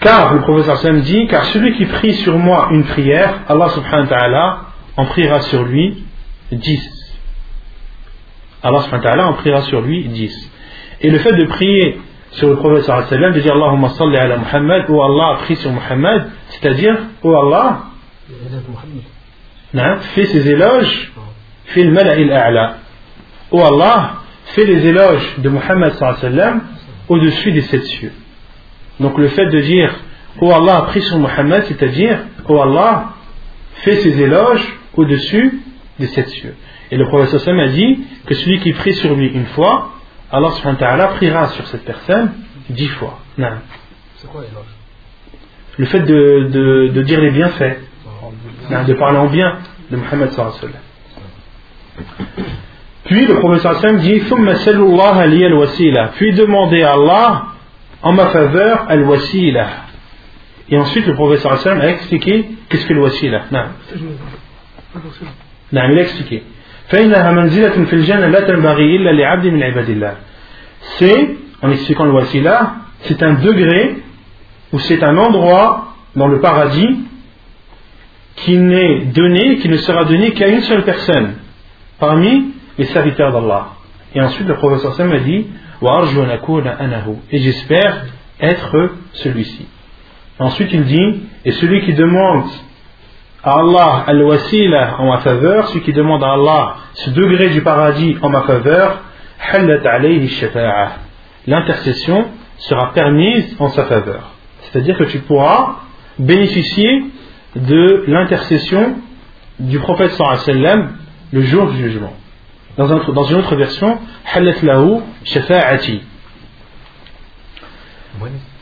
Car le professeur dit, car celui qui prie sur moi une prière, Allah subhanahu wa ta'ala en priera sur lui dix. Allah en priera sur lui dix. Et le fait de prier sur le professeur sallam, de dire Allahumma salli ala Muhammad, ou Allah a pris sur Muhammad, c'est-à-dire, ou Allah, hein, fait ses éloges, fait le mala'il a'la. Ou Allah fait les éloges de Muhammad sallam au-dessus des sept cieux. Donc le fait de dire Oh Allah a pris sur Muhammad, c'est-à-dire Oh Allah fait ses éloges au-dessus des sept cieux. Et le professeur Sam a dit que celui qui prie sur lui une fois, Allah subhanahu wa ta'ala priera sur cette personne dix fois. C'est quoi l'éloge Le fait de, de, de, dire les bienfaits, de parler en bien de Muhammad sallallahu alayhi. Puis le professeur Sam dit Puis demandez à Allah en ma faveur al-wasila. Et ensuite le professeur Sam a expliqué qu'est-ce que le wasila. Non. Non, il a expliqué. C'est, en expliquant le wasila, c'est un degré ou c'est un endroit dans le paradis qui n'est donné, qui ne sera donné qu'à une seule personne parmi les serviteurs d'Allah. Et ensuite le professeur Sam a dit Et j'espère être celui-ci. Ensuite il dit Et celui qui demande à Allah al-wasila en ma faveur, celui qui demande à Allah ce degré du paradis en ma faveur, l'intercession sera permise en sa faveur. C'est-à-dire que tu pourras bénéficier de l'intercession du prophète sallam le jour du jugement. Dans, une autre version, halat lahu shafa'ati.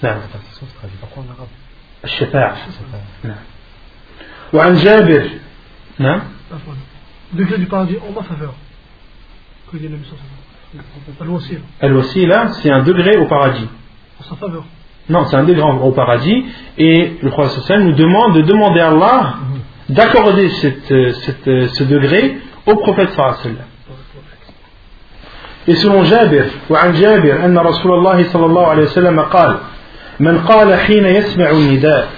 L'intercession se par quoi. وعن جابر نعم. Degré du paradis en ma faveur. Que dit le Al-Wasila. Al-Wasila, c'est un degré au paradis. En sa faveur. Non, c'est un degré au paradis. Et le prophète sallam nous demande de demander à Allah d'accorder cette, cette, ce degré au prophète sallam. Et selon Jabir, وعن جابر أن رسول الله صلى الله عليه وسلم قال من قال حين يسمع النداء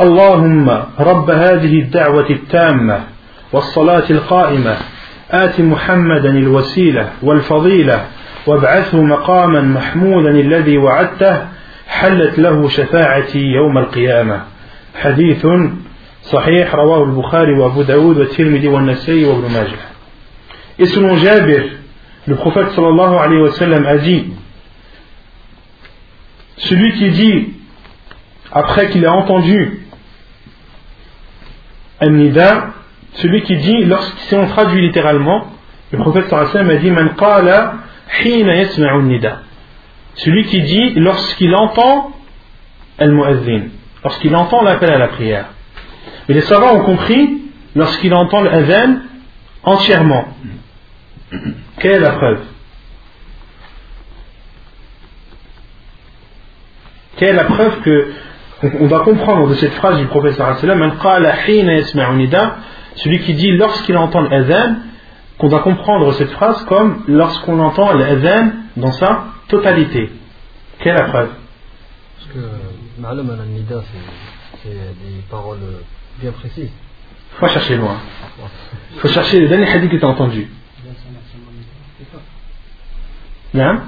اللهم رب هذه الدعوة التامة والصلاة القائمة آت محمدا الوسيلة والفضيلة وابعثه مقاما محمودا الذي وعدته حلت له شفاعتي يوم القيامة. حديث صحيح رواه البخاري وأبو داود والترمذي والنسائي وابن ماجه. selon Jabir, le prophète sallallahu alayhi wa sallam Celui qui dit, après qu'il a entendu un celui qui dit, lorsqu'il on traduit littéralement, le prophète sallallahu a dit Man qala hina yasma'u nida. Celui qui dit lorsqu'il entend al-mu'adhin, lorsqu'il entend l'appel à la prière. Mais les savants ont compris lorsqu'il entend l'adhan entièrement. Quelle est la preuve? Quelle est la preuve que donc on va comprendre de cette phrase du professeur celui qui dit lorsqu'il entend l'azan, qu'on va comprendre cette phrase comme lorsqu'on entend l'azan dans sa totalité. Quelle est la preuve Parce que nida c'est des paroles bien précises. Faut chercher loin. Faut chercher le dernier hadith que tu as entendu. Non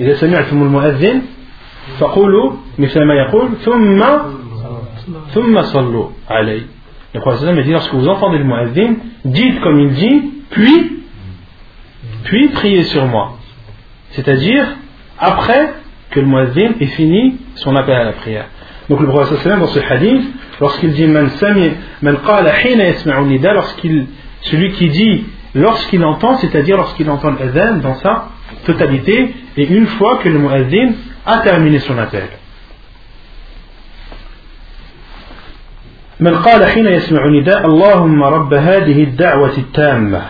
Il a al-mu'adhin فقولوا مثل ما يقول ثم ثم صلوا علي Le prophète a dit lorsque vous entendez le muazzin, dites comme il dit, puis, puis priez sur moi. C'est-à-dire, après que le muazzin ait fini son appel à la prière. Donc le prophète dans ce hadith lorsqu'il dit man sami man qala hina yasma'u nida lorsqu'il celui qui dit lorsqu'il entend c'est-à-dire lorsqu'il entend l'adhan dans sa totalité et une fois que le muazzin a terminé son appel من قال حين يسمع نداء اللهم رب هذه الدعوة التامة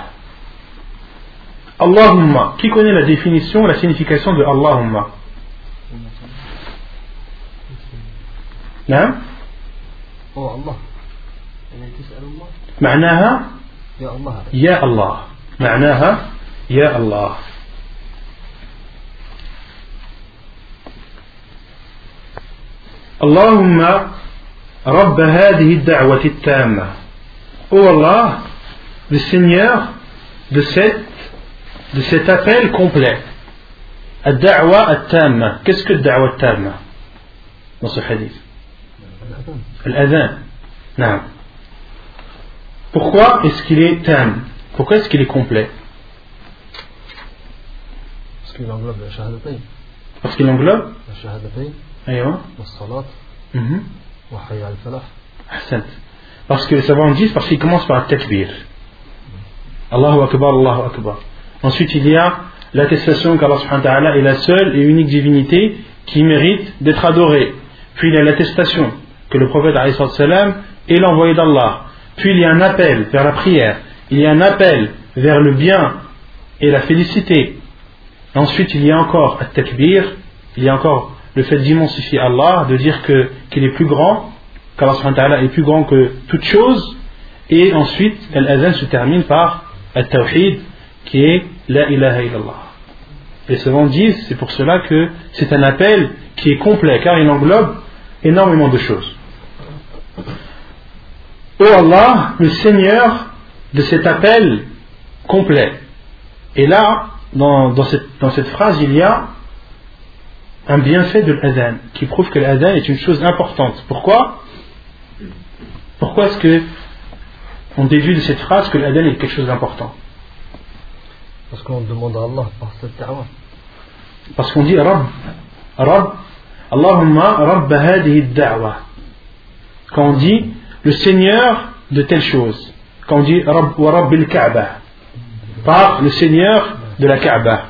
Allahumma. Qui connaît la définition, la signification de Allahumma نعم Oh Allah. يعني تسأل الله معناها يا الله يا الله معناها يا الله اللهم رب هذه الدعوة التامة Oh Allah, le Seigneur de cette de cet appel complet. Ad-da'wa at-tamma. Qu'est-ce que ad-da'wa at-tamma dans ce hadith Al-adhan. Non. Pourquoi est-ce qu'il est tam Pourquoi est-ce qu'il est complet Parce qu'il englobe la shahadatayn. Parce qu'il englobe La shahadatayn, Wa hayya al-falah. Ahsant. Parce que les savants disent parce qu'il commence par takbir. Allahu Akbar, Allahu Akbar. Ensuite, il y a l'attestation qu'Allah subhanahu wa ta'ala est la seule et unique divinité qui mérite d'être adorée. Puis il y a l'attestation que le prophète wassalam est l'envoyé d'Allah. Puis il y a un appel vers la prière. Il y a un appel vers le bien et la félicité. Ensuite, il y a encore at-takbir, il y a encore le fait d'immensifier Allah, de dire qu'il est plus grand, qu'Allah est plus grand que toute chose. Et ensuite, l'adhan se termine par at-tawhid, qui est la ilaha illallah. Les savants disent, c'est pour cela que c'est un appel qui est complet, car il englobe énormément de choses. Ô Allah, le Seigneur de cet appel complet. Et là, dans, dans cette, dans cette phrase, il y a un bienfait de l'adhan, qui prouve que l'adhan est une chose importante. Pourquoi? Pourquoi est-ce que on déduit de cette phrase que l'adhan est quelque chose d'important? Parce qu'on demande à Allah par cette da'wa. Parce qu'on dit Rabb, Rabb, Allahumma Rabb hadihi da'wa. Quand on dit le Seigneur de telle chose. Quand on dit Rabb wa Rabbil Kaaba. Par le Seigneur de la Kaaba.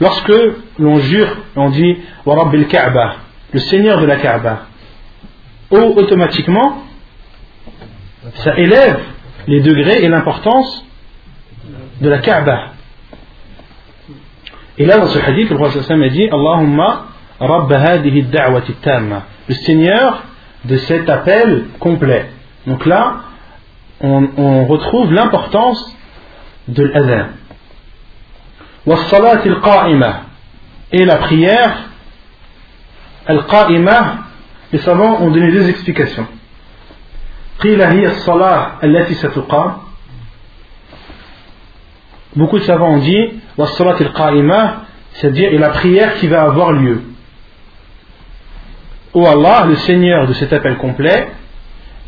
Lorsque l'on jure, on dit wa Rabbil Kaaba, le Seigneur de la Kaaba. Automatiquement, ça élève les degrés et l'importance de la Kaaba. Et là, dans ce hadith, le prophète sallam a dit Allahumma. Le Seigneur de cet appel complet. Donc là, on, on retrouve l'importance de l'adhan. Et la prière, Al-Qa'imah, les savants ont donné deux explications. Beaucoup de savants ont dit c'est-à-dire la prière qui va avoir lieu. Allah, le Seigneur de cet appel complet,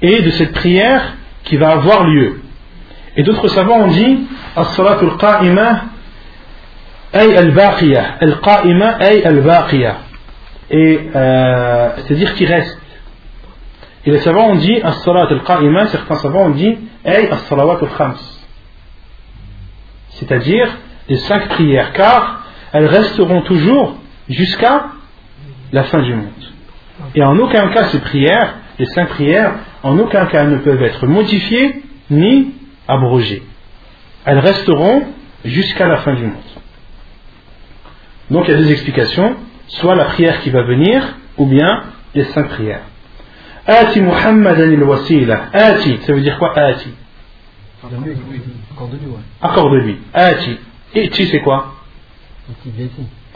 et de cette prière qui va avoir lieu. Et d'autres savants ont dit As-salatul qa'imah أي الباقية القائمة أي الباقية et euh, c'est-à-dire qui reste. Et les savants ont dit as-salat al-qa'ima, certains savants ont dit ay as-salawat al-khams. C'est-à-dire les cinq prières, car elles resteront toujours jusqu'à la fin du monde. Et en aucun cas ces prières, les cinq prières, en aucun cas ne peuvent être modifiées ni abrogées. Elles resteront jusqu'à la fin du monde. Donc il y a deux explications, soit la prière qui va venir, ou bien les cinq prières. Ati Muhammadan il-wasila. Ati, ça veut dire quoi Ati? Accorde-lui. Ati. Eti, c'est quoi?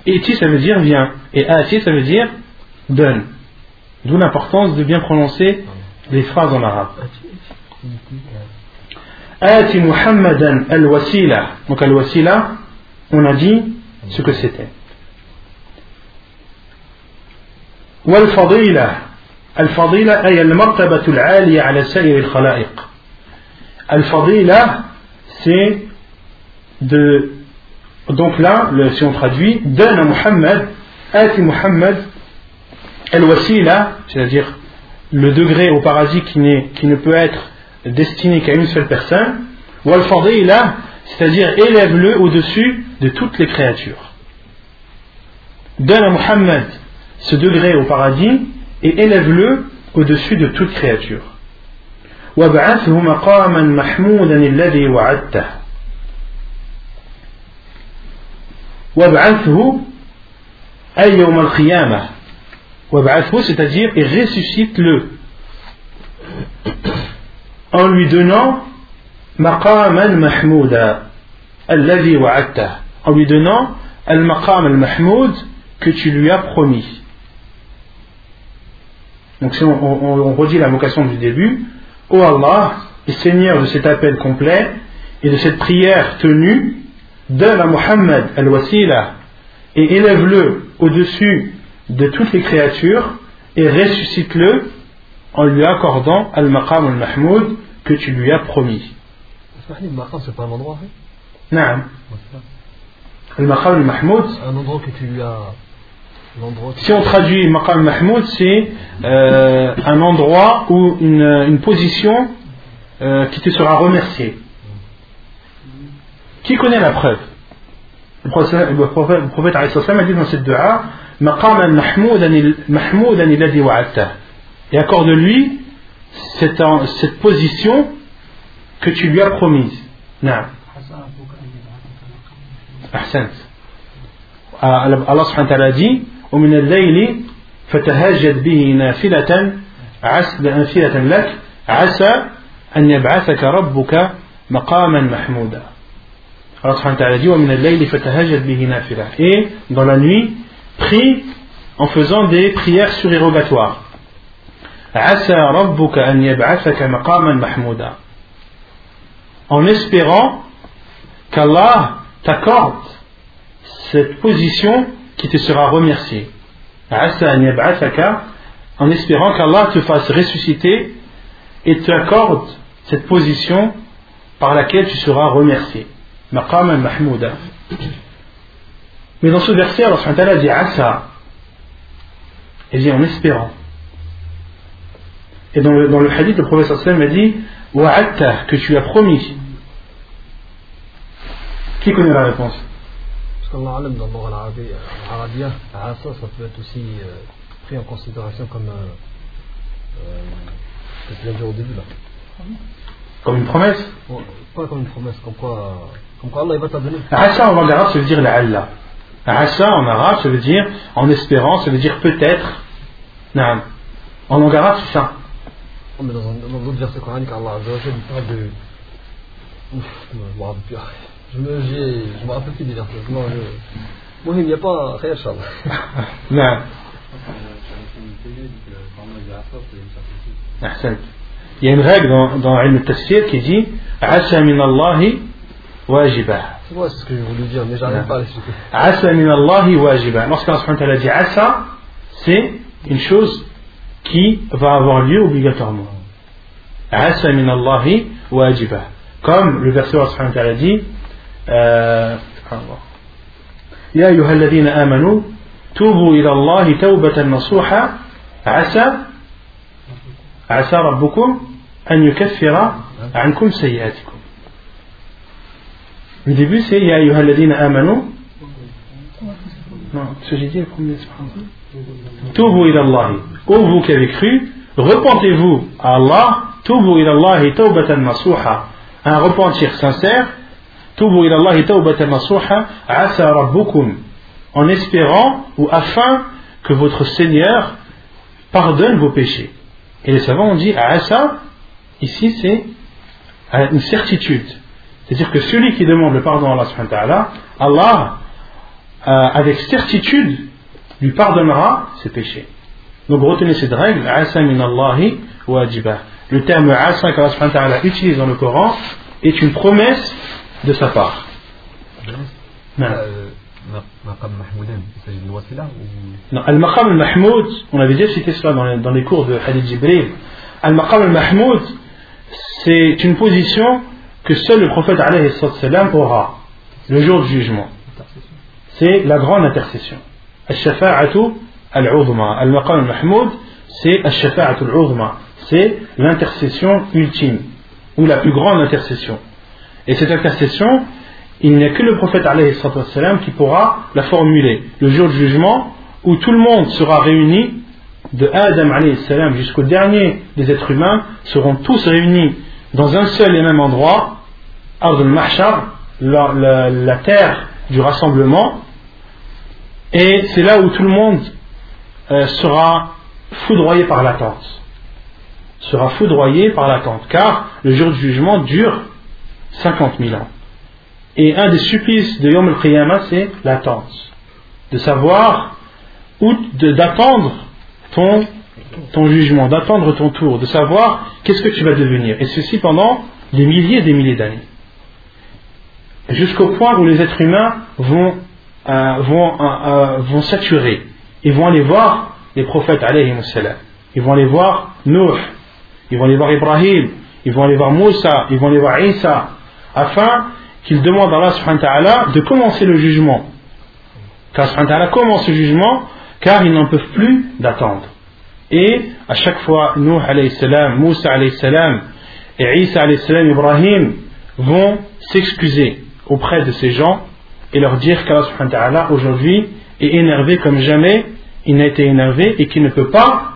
Eti, ça veut dire viens. Et Ati, ça veut dire donne. D'où l'importance de bien prononcer les phrases en arabe. Ati Muhammadan al-wasila. Donc al-wasila, on a dit ce que c'était. والفضيلة الفضيلة أي المرتبة العالية على سائر الخلائق الفضيلة c'est de donc là le, si on traduit donne à Muhammad ati Muhammad al-wasila c'est-à-dire le degré au paradis qui, n'est- qui ne peut être destiné qu'à une seule personne, wal fadila, c'est-à-dire élève-le au-dessus de toutes les créatures. Donne à Muhammad ce degré au paradis et élève-le au-dessus de toute créature. c'est-à-dire et ressuscite-le. En lui donnant maqaman mahmouda alladhi wa'atta en lui donnant al maqam al mahmoud que tu lui as promis. Donc si on, redit la vocation du début, Ô Allah, Seigneur de cet appel complet et de cette prière tenue, donne à Muhammad al-Wasila et élève-le au-dessus de toutes les créatures et ressuscite-le en lui accordant al-Maqam al-Mahmoud que tu lui as promis. Al-Maqam, c'est pas un endroit, hein Non. Al-Maqam al-Mahmoud. Un endroit que tu lui as. Si on traduit Maqam Mahmoud, c'est euh, un endroit ou une, position euh, qui te sera remerciée. Qui connaît la preuve? Le prophète, le a dit dans cette dua Maqam Mahmoud aniladi wa'atta. Et accorde-lui cette, position que tu lui as promise. Non. Ah, Allah subhanahu wa ta'ala dit ومن الليل فتهجد به نافلة عس نافلة لك عسى أن يبعثك ربك مقاما محمودا Allah subhanahu wa ta'ala dit ومن الليل فتهجد به نافلة et dans la nuit prie en faisant des prières surérogatoires عسى ربك أن يبعثك مقاما محمودا en espérant qu'Allah t'accorde cette position qui te sera yab'athaka, en espérant qu'Allah te fasse ressusciter et t'accorde cette position par laquelle tu seras remercié. Maqam al-mahmouda. Mais dans ce verset, Allah dit Asa. Il dit en espérant. Et dans le, dans le hadith, le prophète sallam a dit Wa'atta, que tu as promis. Qui connaît la réponse? Alam dans le arabien, Asa, ça peut être aussi euh, pris en considération comme euh, euh, que au début là. Comme une promesse? Bon, pas comme une promesse, comme quoi, comme quoi Allah il va t'en donner. Asa en langue arabe, ça veut dire la'alla. Asa en arabe, ça veut dire en espérant, ça veut dire peut-être. Naam. En langue arabe, c'est ça. Mais dans, d'autres versets coraniques, Allah parle de. Ouf, je. Je me, je me rappelle plus des versets. Non, je. Il n'y a pas rien, Inch'Allah. Naam. Par Ahsan. Il y a une règle dans, dans Ilm al-Tafsir qui dit Asa min Allahi wajibah. C'est moi, c'est ce que je voulais dire, mais j'arrive pas à l'expliquer. Asa min Allahi wajibah. Lorsqu'Allah dit Asa, c'est une chose qui va avoir lieu obligatoirement. Asa min Allahi wajibah. Comme le verset Allah subhanahu dit euh, يا أيها الذين آمنوا توبوا إلى الله توبة نصوحا عسى عسى ربكم أن يكفر عنكم سيئاتكم. Le début c'est يا أيها الذين آمنوا. Non, ce que j'ai dit le premier subhanallah. توبوا إلى الله Ô vous qui avez cru, repentez-vous à Allah. توبوا إلى الله توبة نصوحا Un repentir sincère. Masuha asa rabbukum en espérant ou afin que votre Seigneur pardonne vos péchés. Et les savants ont dit asa ici c'est une certitude. C'est-à-dire que celui qui demande le pardon à Allah subhanahu wa Allah euh, avec certitude lui pardonnera ses péchés. Donc retenez cette règle, asa min Allahi wajiba. Le terme asa qu'Allah utilise dans le Coran est une promesse de sa part. Non. Euh, Non, Al-Maqam al-Mahmoud, on avait déjà cité cela dans les, dans les cours de Hadith Jibril. Al-Maqam al-Mahmoud, c'est une position que seul le prophète aura le jour du jugement. C'est la grande intercession. Al-Shafa'atu al-Udma. Al-Maqam al-Mahmoud, c'est Ash-Shafa'atul Uzma, c'est l'intercession ultime, ou la plus grande intercession. Et cette intercession, il n'y a que le prophète qui pourra la formuler. Le jour du jugement, où tout le monde sera réuni, de Adam jusqu'au dernier des êtres humains, seront tous réunis dans un seul et même endroit, Ard al-Mahshar, la terre du rassemblement, et c'est là où tout le monde euh, sera foudroyé par l'attente. Sera foudroyé par l'attente, car le jour du jugement dure 50 000 ans. Et un des supplices de Yom al-Qiyamah, c'est l'attente. De savoir ou d'attendre ton, ton jugement, d'attendre ton tour, de savoir qu'est-ce que tu vas devenir. Et ceci pendant des milliers et des milliers d'années. Jusqu'au point où les êtres humains vont, euh, vont, euh, euh, vont saturer. Ils vont aller voir les prophètes. Ils vont aller voir Nuh, ils vont aller voir Ibrahim, ils vont aller voir Moussa, ils vont aller voir Isa, afin qu'ils demandent à Allah subhanahu wa ta'ala de commencer le jugement. Car subhanahu commence le jugement, car ils n'en peuvent plus d'attendre. Et à chaque fois, Nuh alayhi salam, Moussa alayhi et Isa alayhi Ibrahim vont s'excuser auprès de ces gens et leur dire qu'Allah subhanahu aujourd'hui est énervé comme jamais il n'a été énervé et qu'il ne peut pas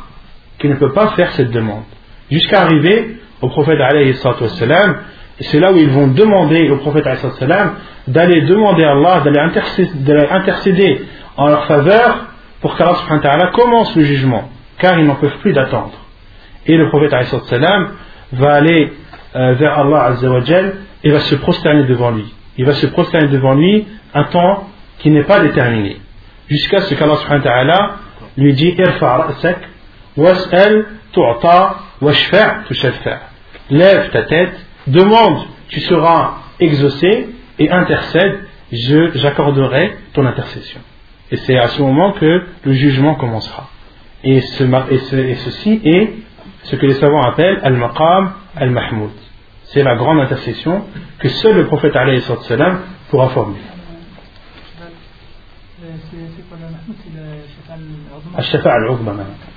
qu'il ne peut pas faire cette demande. Jusqu'à arriver au prophète alayhi c'est là où ils vont demander au prophète d'aller demander à Allah, d'aller intercéder, en leur faveur pour qu'Allah commence le jugement, car ils n'en peuvent plus d'attendre. Et le prophète va aller euh, vers Allah et va se prosterner devant lui. Il va se prosterner devant lui un temps qui n'est pas déterminé. Jusqu'à ce qu'Allah lui dit. Lève ta tête, demande, tu seras exaucé, et intercède, je, j'accorderai ton intercession. Et c'est à ce moment que le jugement commencera. Et, ce, ma- et, ce- et ceci est ce que les savants appellent al-maqam al-mahmoud. C'est la grande intercession que seul le prophète salam pourra formuler. Euh,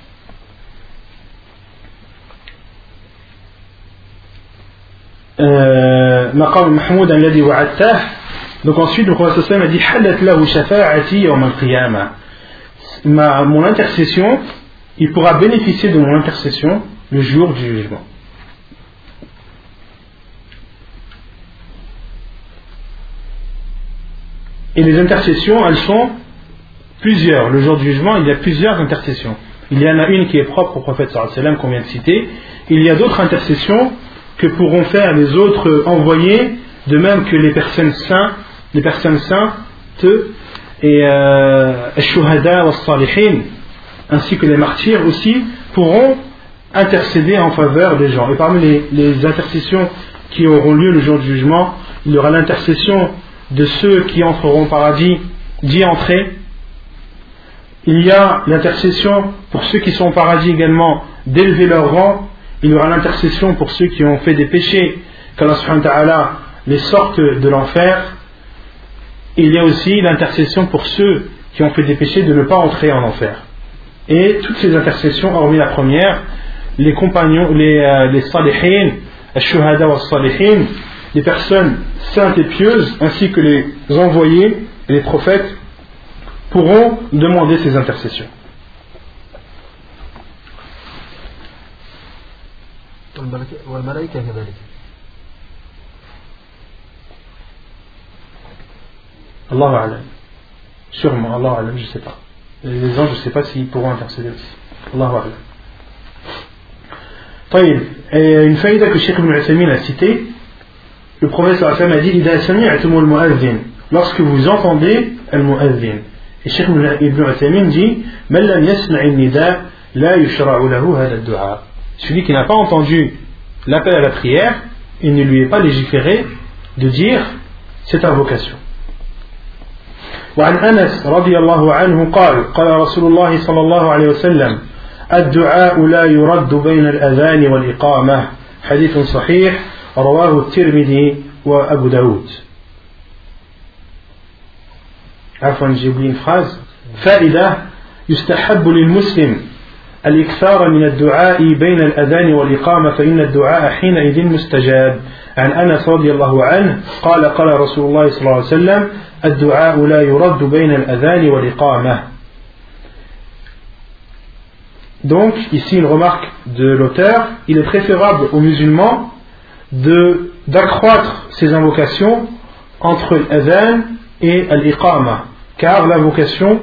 مقام محمود الذي وعدته donc ensuite le prophète sallam a dit حلت له شفاعتي يوم القيامة Ma- mon intercession il pourra bénéficier de mon intercession le jour du jugement et les intercessions elles sont plusieurs. Le jour du jugement, il y a plusieurs intercessions. Il y en a une qui est propre au prophète sallallahu alayhi wa sallam qu'on vient de citer. Il y a d'autres intercessions que pourront faire les autres envoyés, de même que les personnes saintes, les personnes saintes et euh, shuhada salihin, ainsi que les martyrs aussi, pourront intercéder en faveur des gens. Et parmi les, les intercessions qui auront lieu le jour du jugement, il y aura l'intercession de ceux qui entreront au paradis d'y entrer, il y a l'intercession pour ceux qui sont au paradis également d'élever leur rang. Il y aura l'intercession pour ceux qui ont fait des péchés, qu'Allah les sorte de l'enfer. Il y a aussi l'intercession pour ceux qui ont fait des péchés de ne pas entrer en enfer. Et toutes ces intercessions, hormis la première, les compagnons, les, euh, les salihin, les les personnes saintes et pieuses, ainsi que les envoyés et les prophètes, pourront demander ces intercessions. والملائكة كذلك Allah alam. Sûrement, Allah alam, je ne sais pas. Les anges, je ne sais pas s'ils pourront intercéder aussi. Allah alam. طيب et une faïda que Cheikh Ibn Uthaymin a citée, le prophète sallallahu alayhi wa sallam a dit إذا سمعتم المؤذن lorsque vous entendez المؤذن et Cheikh Ibn Uthaymin dit من لم يسمع النداء لا يشرع له هذا الدعاء celui qui n'a pas entendu l'appel à la prière il ne lui est pas légiféré de dire cette invocation وعن انس رضي الله عنه قال قال رسول الله صلى الله عليه وسلم الدعاء لا يرد بين الاذان والاقامه حديث صحيح رواه الترمذي وابو داود عفوا j'ai oublié une phrase فائدة يستحب للمسلم الإكثار من الدعاء بين الأذان والإقامة فإن الدعاء حينئذ مستجاب عن أنس رضي الله عنه قال قال رسول الله صلى الله عليه وسلم الدعاء لا يرد بين الأذان والإقامة Donc, ici une remarque de l'auteur, il est préférable aux musulmans de- d'accroître ses invocations entre l'adhan et l'iqama, car l'invocation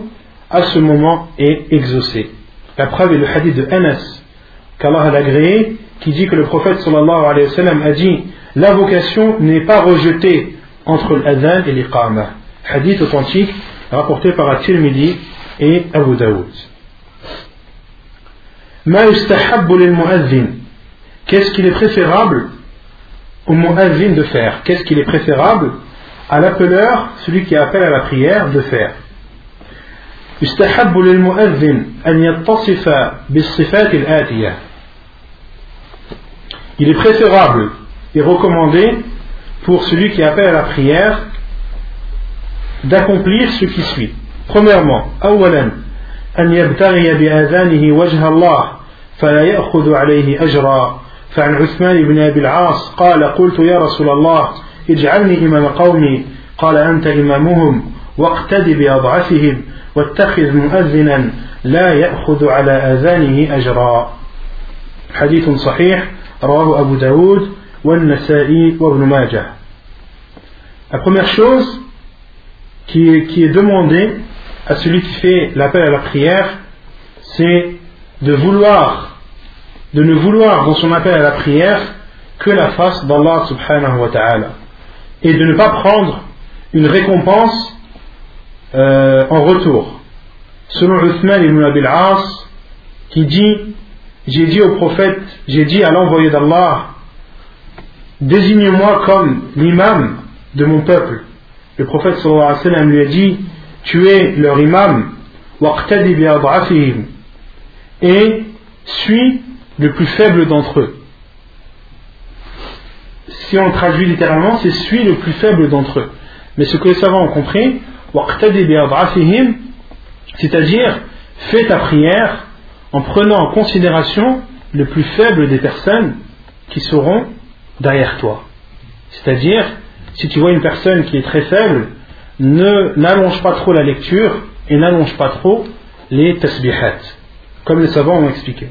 à ce moment est exaucée. La preuve est le hadith de Anas, qu'Allah l'a agréé, qui dit que le prophète sallallahu alayhi wa sallam a dit L'invocation n'est pas rejetée entre l'adhan et l'iqama. Hadith authentique rapporté par At-Tirmidhi et Abu Daoud. Ma Qu'est-ce qu'il est préférable au mu'adhin de faire? Qu'est-ce qu'il est préférable à l'appeleur, celui qui appelle à la prière, de faire? يستحب للمؤذن أن يتصف بالصفات الآتية. Il est préférable et recommandé pour celui qui appelle à la prière d'accomplir ce qui suit. Premièrement, أولا أن يبتغي بآذانه وجه الله فلا يأخذ عليه أجرا. فعن عثمان بن أبي العاص قال قلت يا رسول الله اجعلني إمام قومي. قال أنت إمامهم. واقتد بأضعفهم واتخذ مؤذنا لا يأخذ على آذانه أجرا حديث صحيح رواه أبو داود والنسائي وابن ماجه La première chose qui est, qui est demandée à celui qui fait l'appel à la prière, c'est de vouloir, de ne vouloir dans son appel à la prière que la face d'Allah subhanahu wa ta'ala. Et de ne pas prendre une récompense euh, en retour. Selon Uthman ibn Abil As, qui dit J'ai dit au prophète, j'ai dit à l'envoyé d'Allah, désigne-moi comme l'imam de mon peuple. Le prophète sallallahu alayhi wa lui a dit Tu es leur imam, waqtadi et suis le plus faible d'entre eux. Si on traduit littéralement, c'est suis le plus faible d'entre eux. Mais ce que les savants ont compris, c'est-à-dire fais ta prière en prenant en considération le plus faible des personnes qui seront derrière toi. C'est-à-dire, si tu vois une personne qui est très faible, ne n'allonge pas trop la lecture et n'allonge pas trop les tasbihat, comme les savants ont expliqué.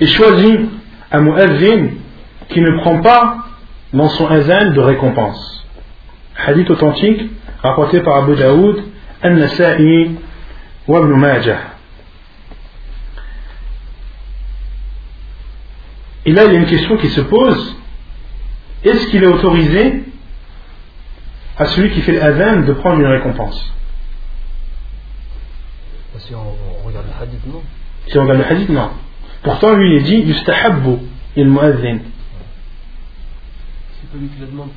Et choisis un muazzin qui ne prend pas dans son azan de récompense. Hadith authentique rapporté par Abu Daoud, An-Nasa'i wa Ibn Majah. Et là, il y a une question qui se pose est-ce qu'il est autorisé à celui qui fait l'adhan de prendre une récompense? Si on, on regarde le hadith, non Si on regarde le hadith, non. Pourtant, lui, il est dit yustahabbu il muazzin. C'est pas lui qui la demande.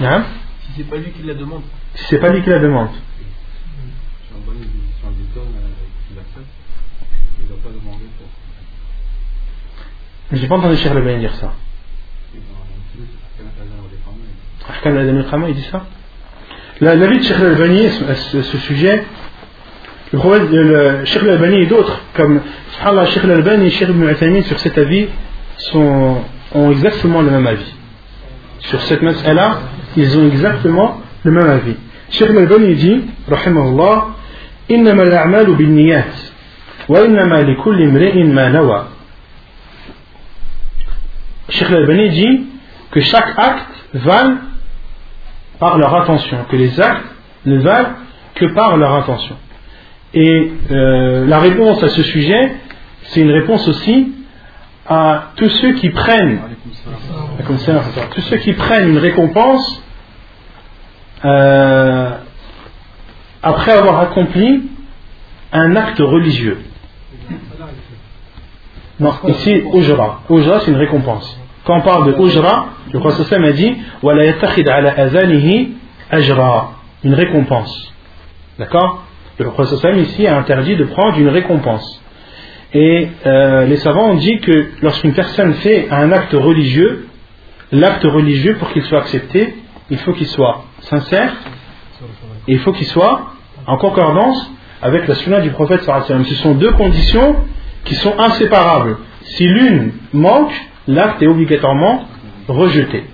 Hein? Si c'est pas lui qui la demande. Si c'est pas lui qui la demande. J'ai pas entendu Cheikh Lebani dire ça. Ahkam al-Adam il dit ça La- L'avis de Cheikh Al-Albani à ce, sujet, le problème de le, Cheikh Al-Albani et d'autres, comme subhanallah, Cheikh Al-Albani et Cheikh Ibn Uthaymin sur cet avis, sont, ont exactement le même avis. Sur cette mas'ala, ils ont exactement le même avis. Cheikh Al-Albani dit, rahimahullah, إنما الأعمال بالنيات وإنما لكل امرئ ما نوى Cheikh Al-Albani dit que chaque acte vale par leur intention, que les actes ne valent que par leur intention. Et euh, la réponse à ce sujet, c'est une réponse aussi à tous ceux qui prennent, Alaykoum salam, tous ceux qui prennent une récompense euh, après avoir accompli un acte religieux. Non, ici, Ojra. Ojra, c'est une récompense. Quand on parle de Ojra, le Prophète a dit ajra, une récompense. D'accord? Le Prophète ici a interdit de prendre une récompense. Et euh, les savants ont dit que lorsqu'une personne fait un acte religieux, l'acte religieux, pour qu'il soit accepté, il faut qu'il soit sincère et il faut qu'il soit en concordance avec la sunna du prophète. Ce sont deux conditions qui sont inséparables. Si l'une manque, l'acte est obligatoirement rejeté.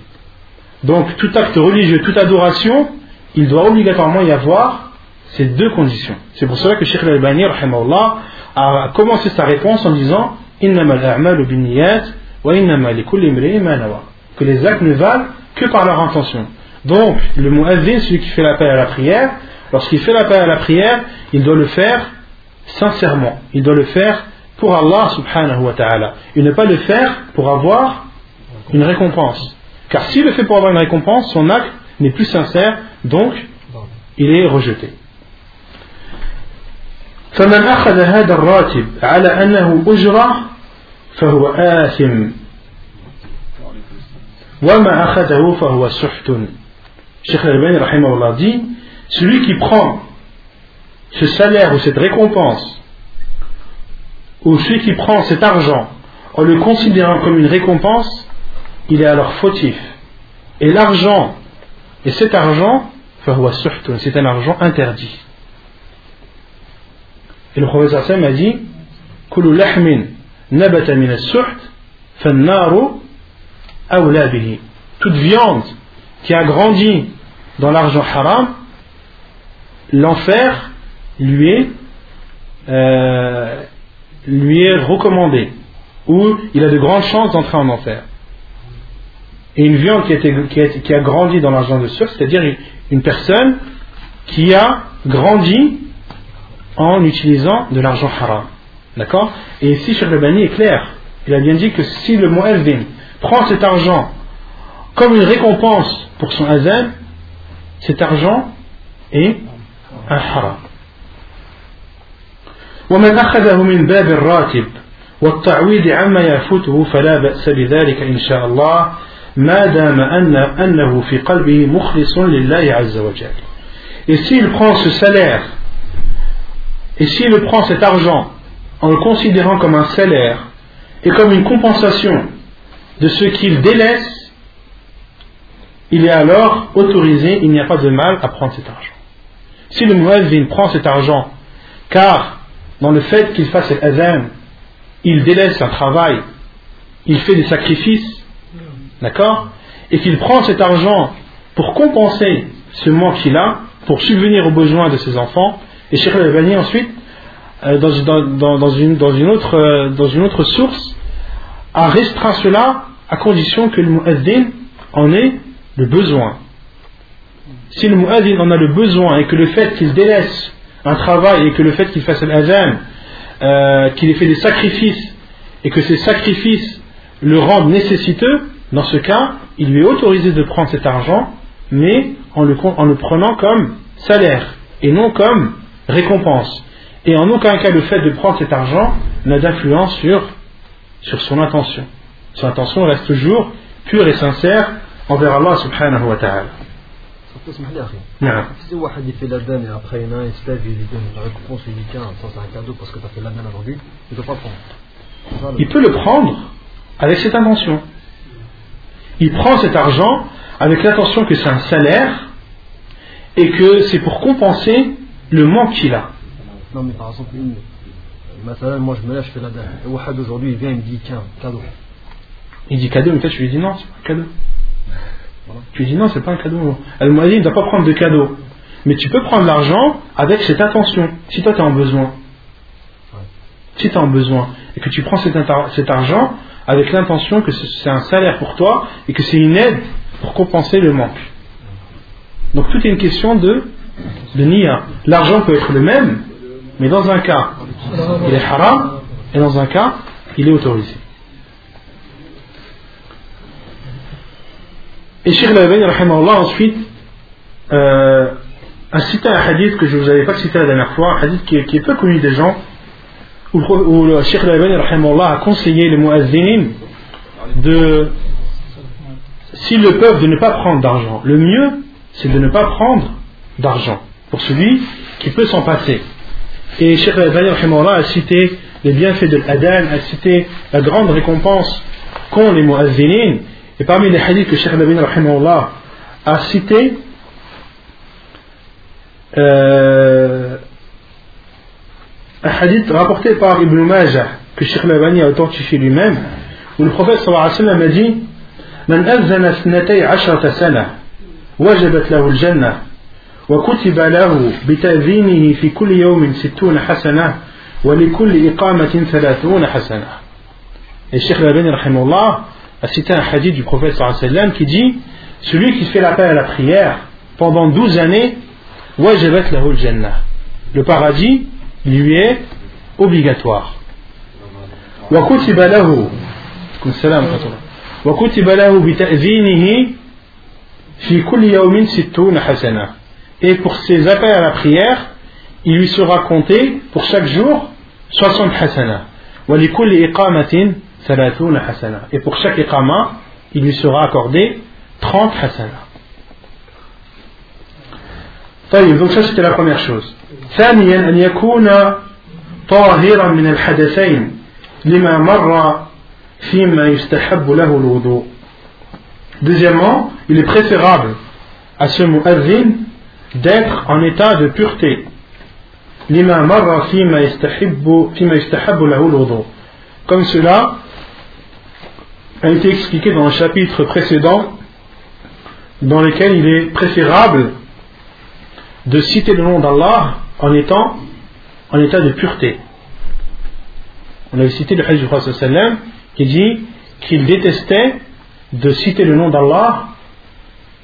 Donc tout acte religieux, toute adoration, il doit obligatoirement y avoir ces deux conditions. C'est pour cela que Sheikh Al-Albani a commencé sa réponse en disant. Que les actes ne valent que par leur intention. Donc, le muazzin, celui qui fait l'appel à la prière, lorsqu'il fait l'appel à la prière, il doit le faire sincèrement. Il doit le faire pour Allah subhanahu wa ta'ala. Et ne pas le faire pour avoir une récompense. Car s'il le fait pour avoir une récompense, son acte n'est plus sincère, donc il est rejeté. فمن أخذ هذا الراتب على أنه أجرة فهو آثم وما أخذه فهو سحت Cheikh Al-Albani rahimahullah dit celui qui prend ce salaire ou cette récompense ou celui qui prend cet argent en le considérant comme une récompense il est alors fautif et l'argent et cet argent c'est un argent interdit Et le prophète a dit Kulu lahmin nabata min Toute viande qui a grandi dans l'argent haram, l'enfer lui est, euh, lui est recommandé, ou il a de grandes chances d'entrer en enfer. Et une viande qui a, grandi dans l'argent de source, c'est-à-dire une personne qui a grandi en utilisant de l'argent haram. D'accord Et ici, Cheikh Bani est clair. Il a bien dit que si le muezzin prend cet argent comme une récompense pour son azan, cet argent est un haram. ومن أخذه من باب الراتب والتعويض عما يفوته فلا بأس بذلك إن شاء الله ما دام أن أنه في قلبه مخلص لله عز وجل. Et s'il prend ce salaire, et s'il prend cet argent en le considérant comme un salaire et comme une compensation de ce qu'il délaisse, il est alors autorisé, il n'y a pas de mal à prendre cet argent. Si le muezzin prend cet argent, car dans le fait qu'il fasse l'azan, il délaisse un travail, il fait des sacrifices, d'accord Et qu'il prend cet argent pour compenser ce manque qu'il a, pour subvenir aux besoins de ses enfants, et Cheikh Al-Albani ensuite, dans, une, autre, source, a restreint cela à condition que le muazzin en ait le besoin. Si le muazzin en a le besoin et que le fait qu'il délaisse un travail et que le fait qu'il fasse l'azan, euh, qu'il ait fait des sacrifices et que ces sacrifices le rendent nécessiteux, dans ce cas, il lui est autorisé de prendre cet argent, mais en le prenant comme salaire et non comme récompense. Et en aucun cas le fait de prendre cet argent n'a d'influence sur, sur son intention. Son intention reste toujours pure et sincère envers Allah subhanahu wa ta'ala. Peut se mêler, après. Naam. Si c'est Wahad il fait la donne et après il y en a un, il se lève, il lui donne la récompense, il lui dit tiens, ça c'est un cadeau parce que tu as fait la donne aujourd'hui, il ne doit pas prendre. Il peut le prendre avec cette intention. Il prend cet argent avec l'intention que c'est un salaire et que c'est pour compenser le manque qu'il a. Non, mais par exemple, une. Maintenant, moi je me lève, je fais la donne. Et Wahad aujourd'hui, il vient, il me dit tiens, cadeau. Il dit cadeau, mais toi tu lui dis non, c'est pas un cadeau. Tu lui dis non, c'est pas un cadeau. Elle m'a dit, il ne doit pas prendre de cadeau. Mais tu peux prendre l'argent avec cette intention. Si toi tu es en besoin. Si tu es en besoin et que tu prends cet, cet argent avec l'intention que ce- c'est un salaire pour toi et que c'est une aide pour compenser le manque. Donc tout est une question de, de niya. L'argent peut être le même, mais dans un cas, il est haram et dans un cas, il est autorisé. Et Cheikh rahimahullah, ensuite, euh, a cité un hadith que je ne vous avais pas cité la dernière fois, un hadith qui est, peu connu des gens, où, le où le Cheikh rahimahullah, a conseillé les muazzinin de, s'ils le peuvent, de ne pas prendre d'argent. Le mieux, c'est de ne pas prendre d'argent pour celui qui peut s'en passer. Et Cheikh Al-Albani, rahimahullah, a cité les bienfaits de l'adhan, a cité la grande récompense qu'ont les muazzinin. Et parmi les hadiths que Cheikh Al-Albani, rahimahullah, a cité, euh, un hadith rapporté par Ibn Majah que Sheikh Labani a authentifié lui-même où le prophète sallallahu alayhi wa sallam a dit من أذن اثنتي عشرة سنة وجبت له الجنة وكتب له بتأذينه في كل يوم ستون حسنة ولكل إقامة ثلاثون حسنة Et Sheikh Labani rahimahullah a cité un hadith du prophète sallallahu alayhi wa sallam qui dit Celui qui fait l'appel à la prière pendant 12 années, wajabat lahu al-jannah. Le paradis lui est obligatoire. وكتب له السلام الله وكتب له بتأذينه في كل يوم ستون حسنة et pour ses appels à la prière il lui sera compté pour chaque jour 60 hasana ولكل إقامة ثلاثون حسنة et pour chaque iqama il lui sera accordé 30 hasana طيب donc ça c'était la première chose ثانيا أن يكون طاهرا من الحدثين لما مر فيما يستحب له الوضوء Deuxièmement, il est préférable à ce mu'adhin d'être en état de pureté. Comme cela a été expliqué dans le chapitre précédent, dans lequel il est préférable de citer le nom d'Allah en étant en état de pureté. On avait cité le hadith du qui dit qu'il détestait de citer le nom d'Allah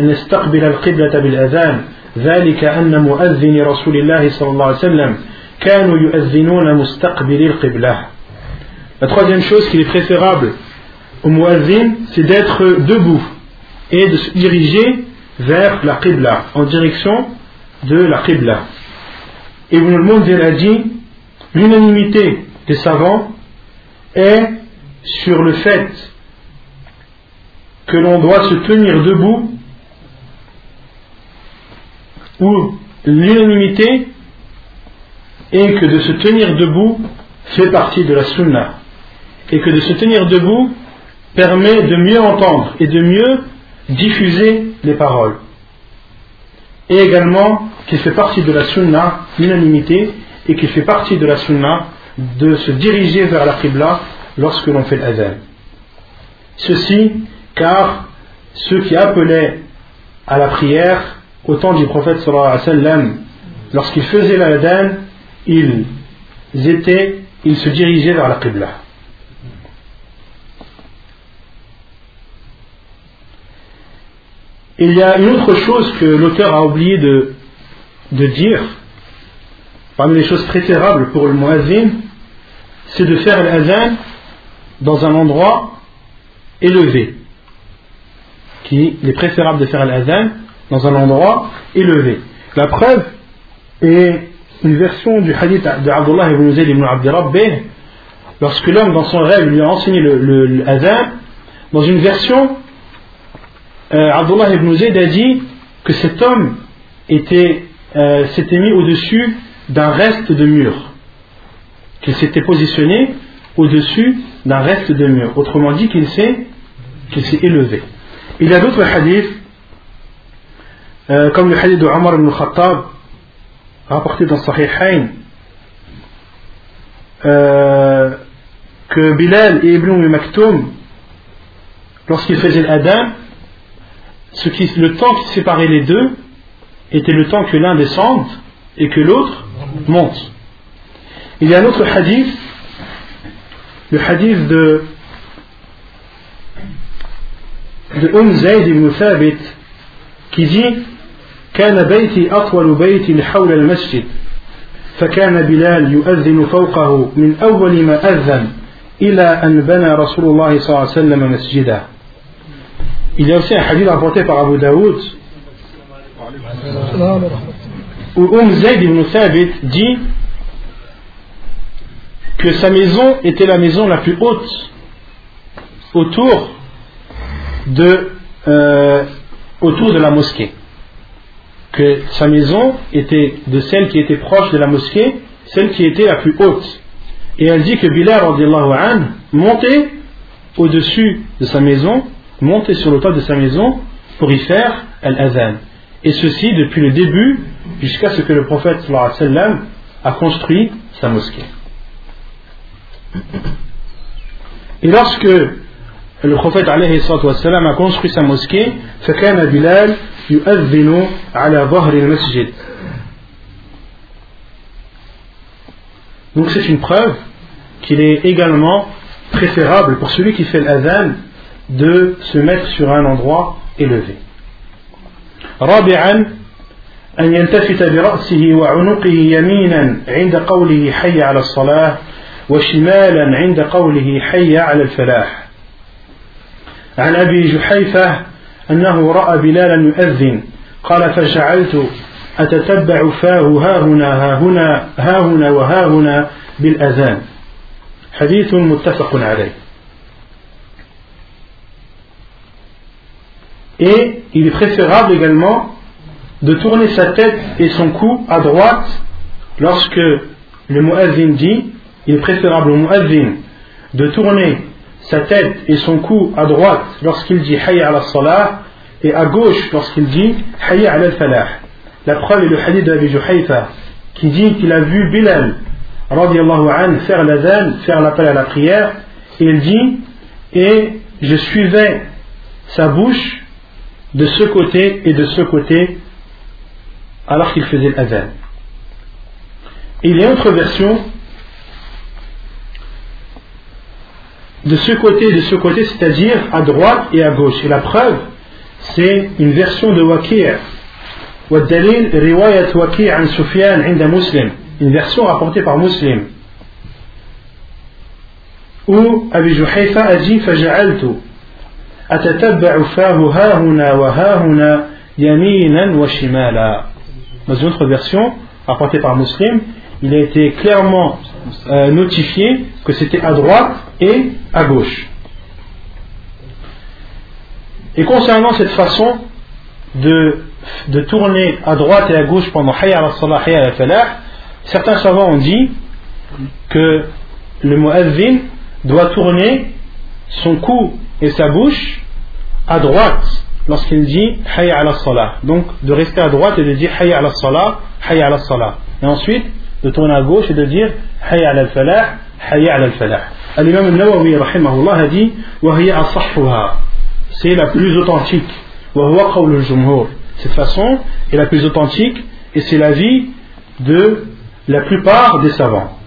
أن يستقبل القبلة بالأذان ذلك أن مؤذن رسول الله صلى الله عليه وسلم كانوا يؤذنون مستقبل القبلة La troisième chose qu'il est préférable au muazzin, c'est d'être debout et de se diriger vers la qibla, en direction de la qibla. Ibn al-Munzir a dit l'unanimité des savants est sur le fait que l'on doit se tenir debout ou l'unanimité est que de se tenir debout fait partie de la sunna et que de se tenir debout permet de mieux entendre et de mieux diffuser les paroles et également qu'il fait partie de la sunna l'unanimité et qu'il fait partie de la sunna de se diriger vers la qibla lorsque l'on fait l'azan. Ceci car ceux qui appelaient à la prière au temps du prophète sallallahu alayhi wa sallam, lorsqu'ils faisaient l'azan, ils étaient, ils se dirigeaient vers la qibla. Il y a une autre chose que l'auteur a oublié de, de dire, parmi les choses préférables pour le muazzin, c'est de faire l'azan dans un endroit élevé. Qui est préférable de faire l'azan dans un endroit élevé. La preuve est une version du hadith de Abdullah ibn Zayd ibn Abdi Rabbih, lorsque l'homme dans son rêve lui a enseigné l'azan, dans une version, euh, Abdullah ibn Zayd a dit que cet homme était, euh, s'était mis au-dessus d'un reste de mur, qu'il s'était positionné au-dessus d'un reste de mur. Autrement dit, qu'il s'est, qu'il s'est élevé. Il y a d'autres hadiths, euh, comme le hadith de Omar ibn Khattab, rapporté dans Sahihain, euh, que Bilal et Ibn Maktoum, lorsqu'ils faisaient l'Adam, le temps qui séparait les deux était le temps que l'un descende et que l'autre monte. Il y a un autre hadith, le hadith de, de Umm Zayd ibn Thabit, qui dit كان بيتي أطول بيت حول المسجد فكان بلال يؤذن فوقه من أول ما أذن إلى أن بنى رسول الله صلى الله عليه وسلم مسجدا Il y a aussi un hadith rapporté par Abu Daoud où Umm Zayd ibn Thabit dit que sa maison était la maison la plus haute autour de, euh, autour de la mosquée. Que sa maison était de celle qui était proche de la mosquée, celle qui était la plus haute. Et elle dit que Bilal anhu, montait au-dessus de sa maison, montait sur le toit de sa maison pour y faire al-adhan. Et ceci depuis le début jusqu'à ce que le prophète sallam a construit sa mosquée. Et lorsque le prophète alayhi sallam a construit sa mosquée, فكان بلال يؤذن على ظهر المسجد. Donc c'est une preuve qu'il est également préférable pour celui qui fait l'adhan de se mettre sur un endroit élevé. رابعا أن يلتفت برأسه وعنقه يمينا عند قوله حي على الصلاة وشمالا عند قوله حي على الفلاح عن أبي جحيفة أنه رأى بلالا يؤذن قال فجعلت أتتبع فاه ها هنا ها هنا ها هنا وها هنا بالأذان حديث متفق عليه Et il est préférable également de tourner sa tête et son cou à droite lorsque le muazzin dit, il est préférable au muazzin de tourner sa tête et son cou à droite lorsqu'il dit Hayya ala salah et à gauche lorsqu'il dit Hayya ala falah. La preuve est le hadith de Abi Juhayfa qui dit qu'il a vu Bilal anhu, faire l'adhan, faire l'appel à la prière et il dit et je suivais sa bouche de ce côté et de ce côté alors qu'il faisait l'adhan. Et il y a une autre version de ce côté et de ce côté, c'est-à-dire à droite et à gauche. Et la preuve, c'est une version de Waqi' والدليل رواية وكيع عن سفيان عند مسلم une version rapportée par Muslim où Abi Juhayfa a dit فجعلت أتتبع فاه ها هنا وها هنا يمينا وشمالا dans une autre version rapportée par Muslim il a été clairement euh, notifié que c'était à droite et à gauche. Et concernant cette façon de, de tourner à droite et à gauche pendant Hayya al-Salah, Hayya al-Falah, certains savants ont dit que le muazzin doit tourner son cou et sa bouche à droite lorsqu'il dit Hayya al-Salah. Donc de rester à droite et de dire Hayya al-Salah, Hayya al-Salah. Et ensuite de tourner à gauche et de dire Hayya al-Falah, Hayya al-Falah. L'imam al-Nawawi a dit Wahiya asahhuha. C'est la plus authentique. Wa qawl al-jumhur. Cette façon est la plus authentique et c'est l'avis de la plupart des savants.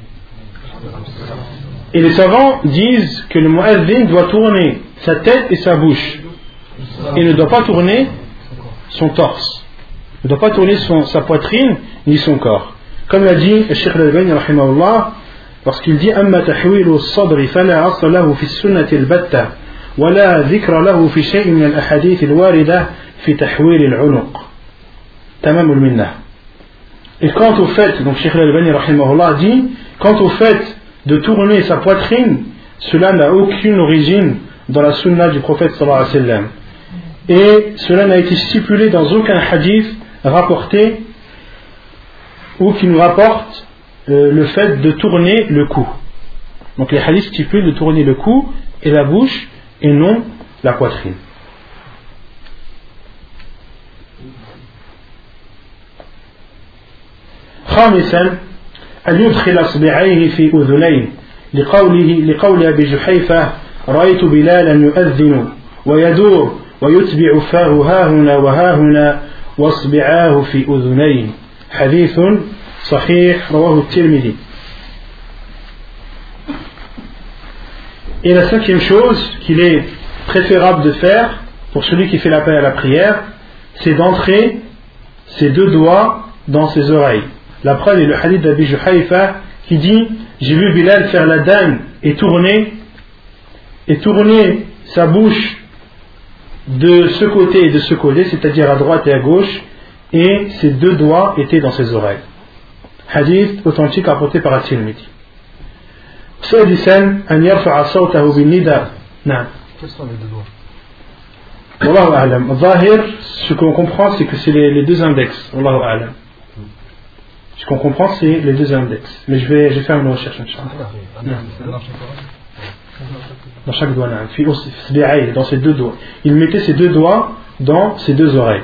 Et les savants disent que le muazzin doit tourner sa tête et sa bouche. Il ne doit pas tourner son torse. Il ne doit pas tourner son, sa poitrine ni son corps. Comme l'a dit le Cheikh al-Albani rahimahullah, lorsqu'il dit أما تحويل الصدر فلا أصل له في السنة البتة ولا ذكر له في شيء من الأحاديث الواردة في تحويل العنق تمام المنة Et quant au fait, donc Cheikh al-Albani rahimahullah dit, quant au fait de tourner sa poitrine, cela n'a aucune origine dans la sunna du prophète sallallahu alayhi wa sallam. Et cela n'a été stipulé dans aucun hadith rapporté ou qui nous rapporte euh, le fait de tourner le cou. Donc les hadiths stipulent de tourner le cou et la bouche et non la poitrine. خامسا أن يدخل أصبعيه في أذنيه لقوله لقول أبي جحيفة رأيت بلالا يؤذن ويدور ويتبع فاه ها هنا وها هنا واصبعاه في أذنيه حديث صحيح رواه الترمذي Et la cinquième chose qu'il est préférable de faire pour celui qui fait l'appel à la prière, c'est d'entrer ses deux doigts dans ses oreilles. La preuve est le hadith d'Abi Juhayfa qui dit J'ai vu Bilal faire la dame et tourner, et tourner sa bouche de ce côté et de ce côté, c'est-à-dire à droite et à gauche, et ses deux doigts étaient dans ses oreilles. Hadith authentique apporté par At-Tirmidhi. سادسا أن يرفع صوته بالنداء نعم Quels sont les deux doigts Wallahu a'lam. Zahir, ce qu'on comprend, c'est que c'est les, les deux index. Wallahu a'lam. Ce qu'on comprend, c'est les deux index. Mais je vais, je vais faire une recherche, Inch'Allah. Dans chaque doigt, na'am. Fi us- isbi'ayh, dans ses deux doigts. Il mettait ses deux doigts dans ses deux oreilles.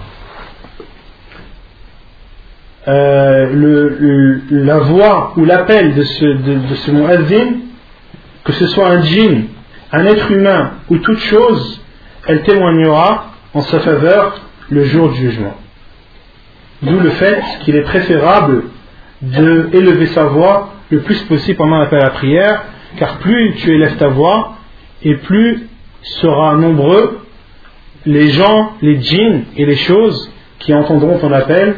euh, la voix ou l'appel de ce, de, de ce que ce soit un djinn, un être humain ou toute chose, elle témoignera en sa faveur le jour du jugement. D'où le fait qu'il est préférable de élever sa voix le plus possible pendant l'appel à la prière, car plus tu élèves ta voix, et plus sera nombreux les gens, les djinns et les choses qui entendront ton appel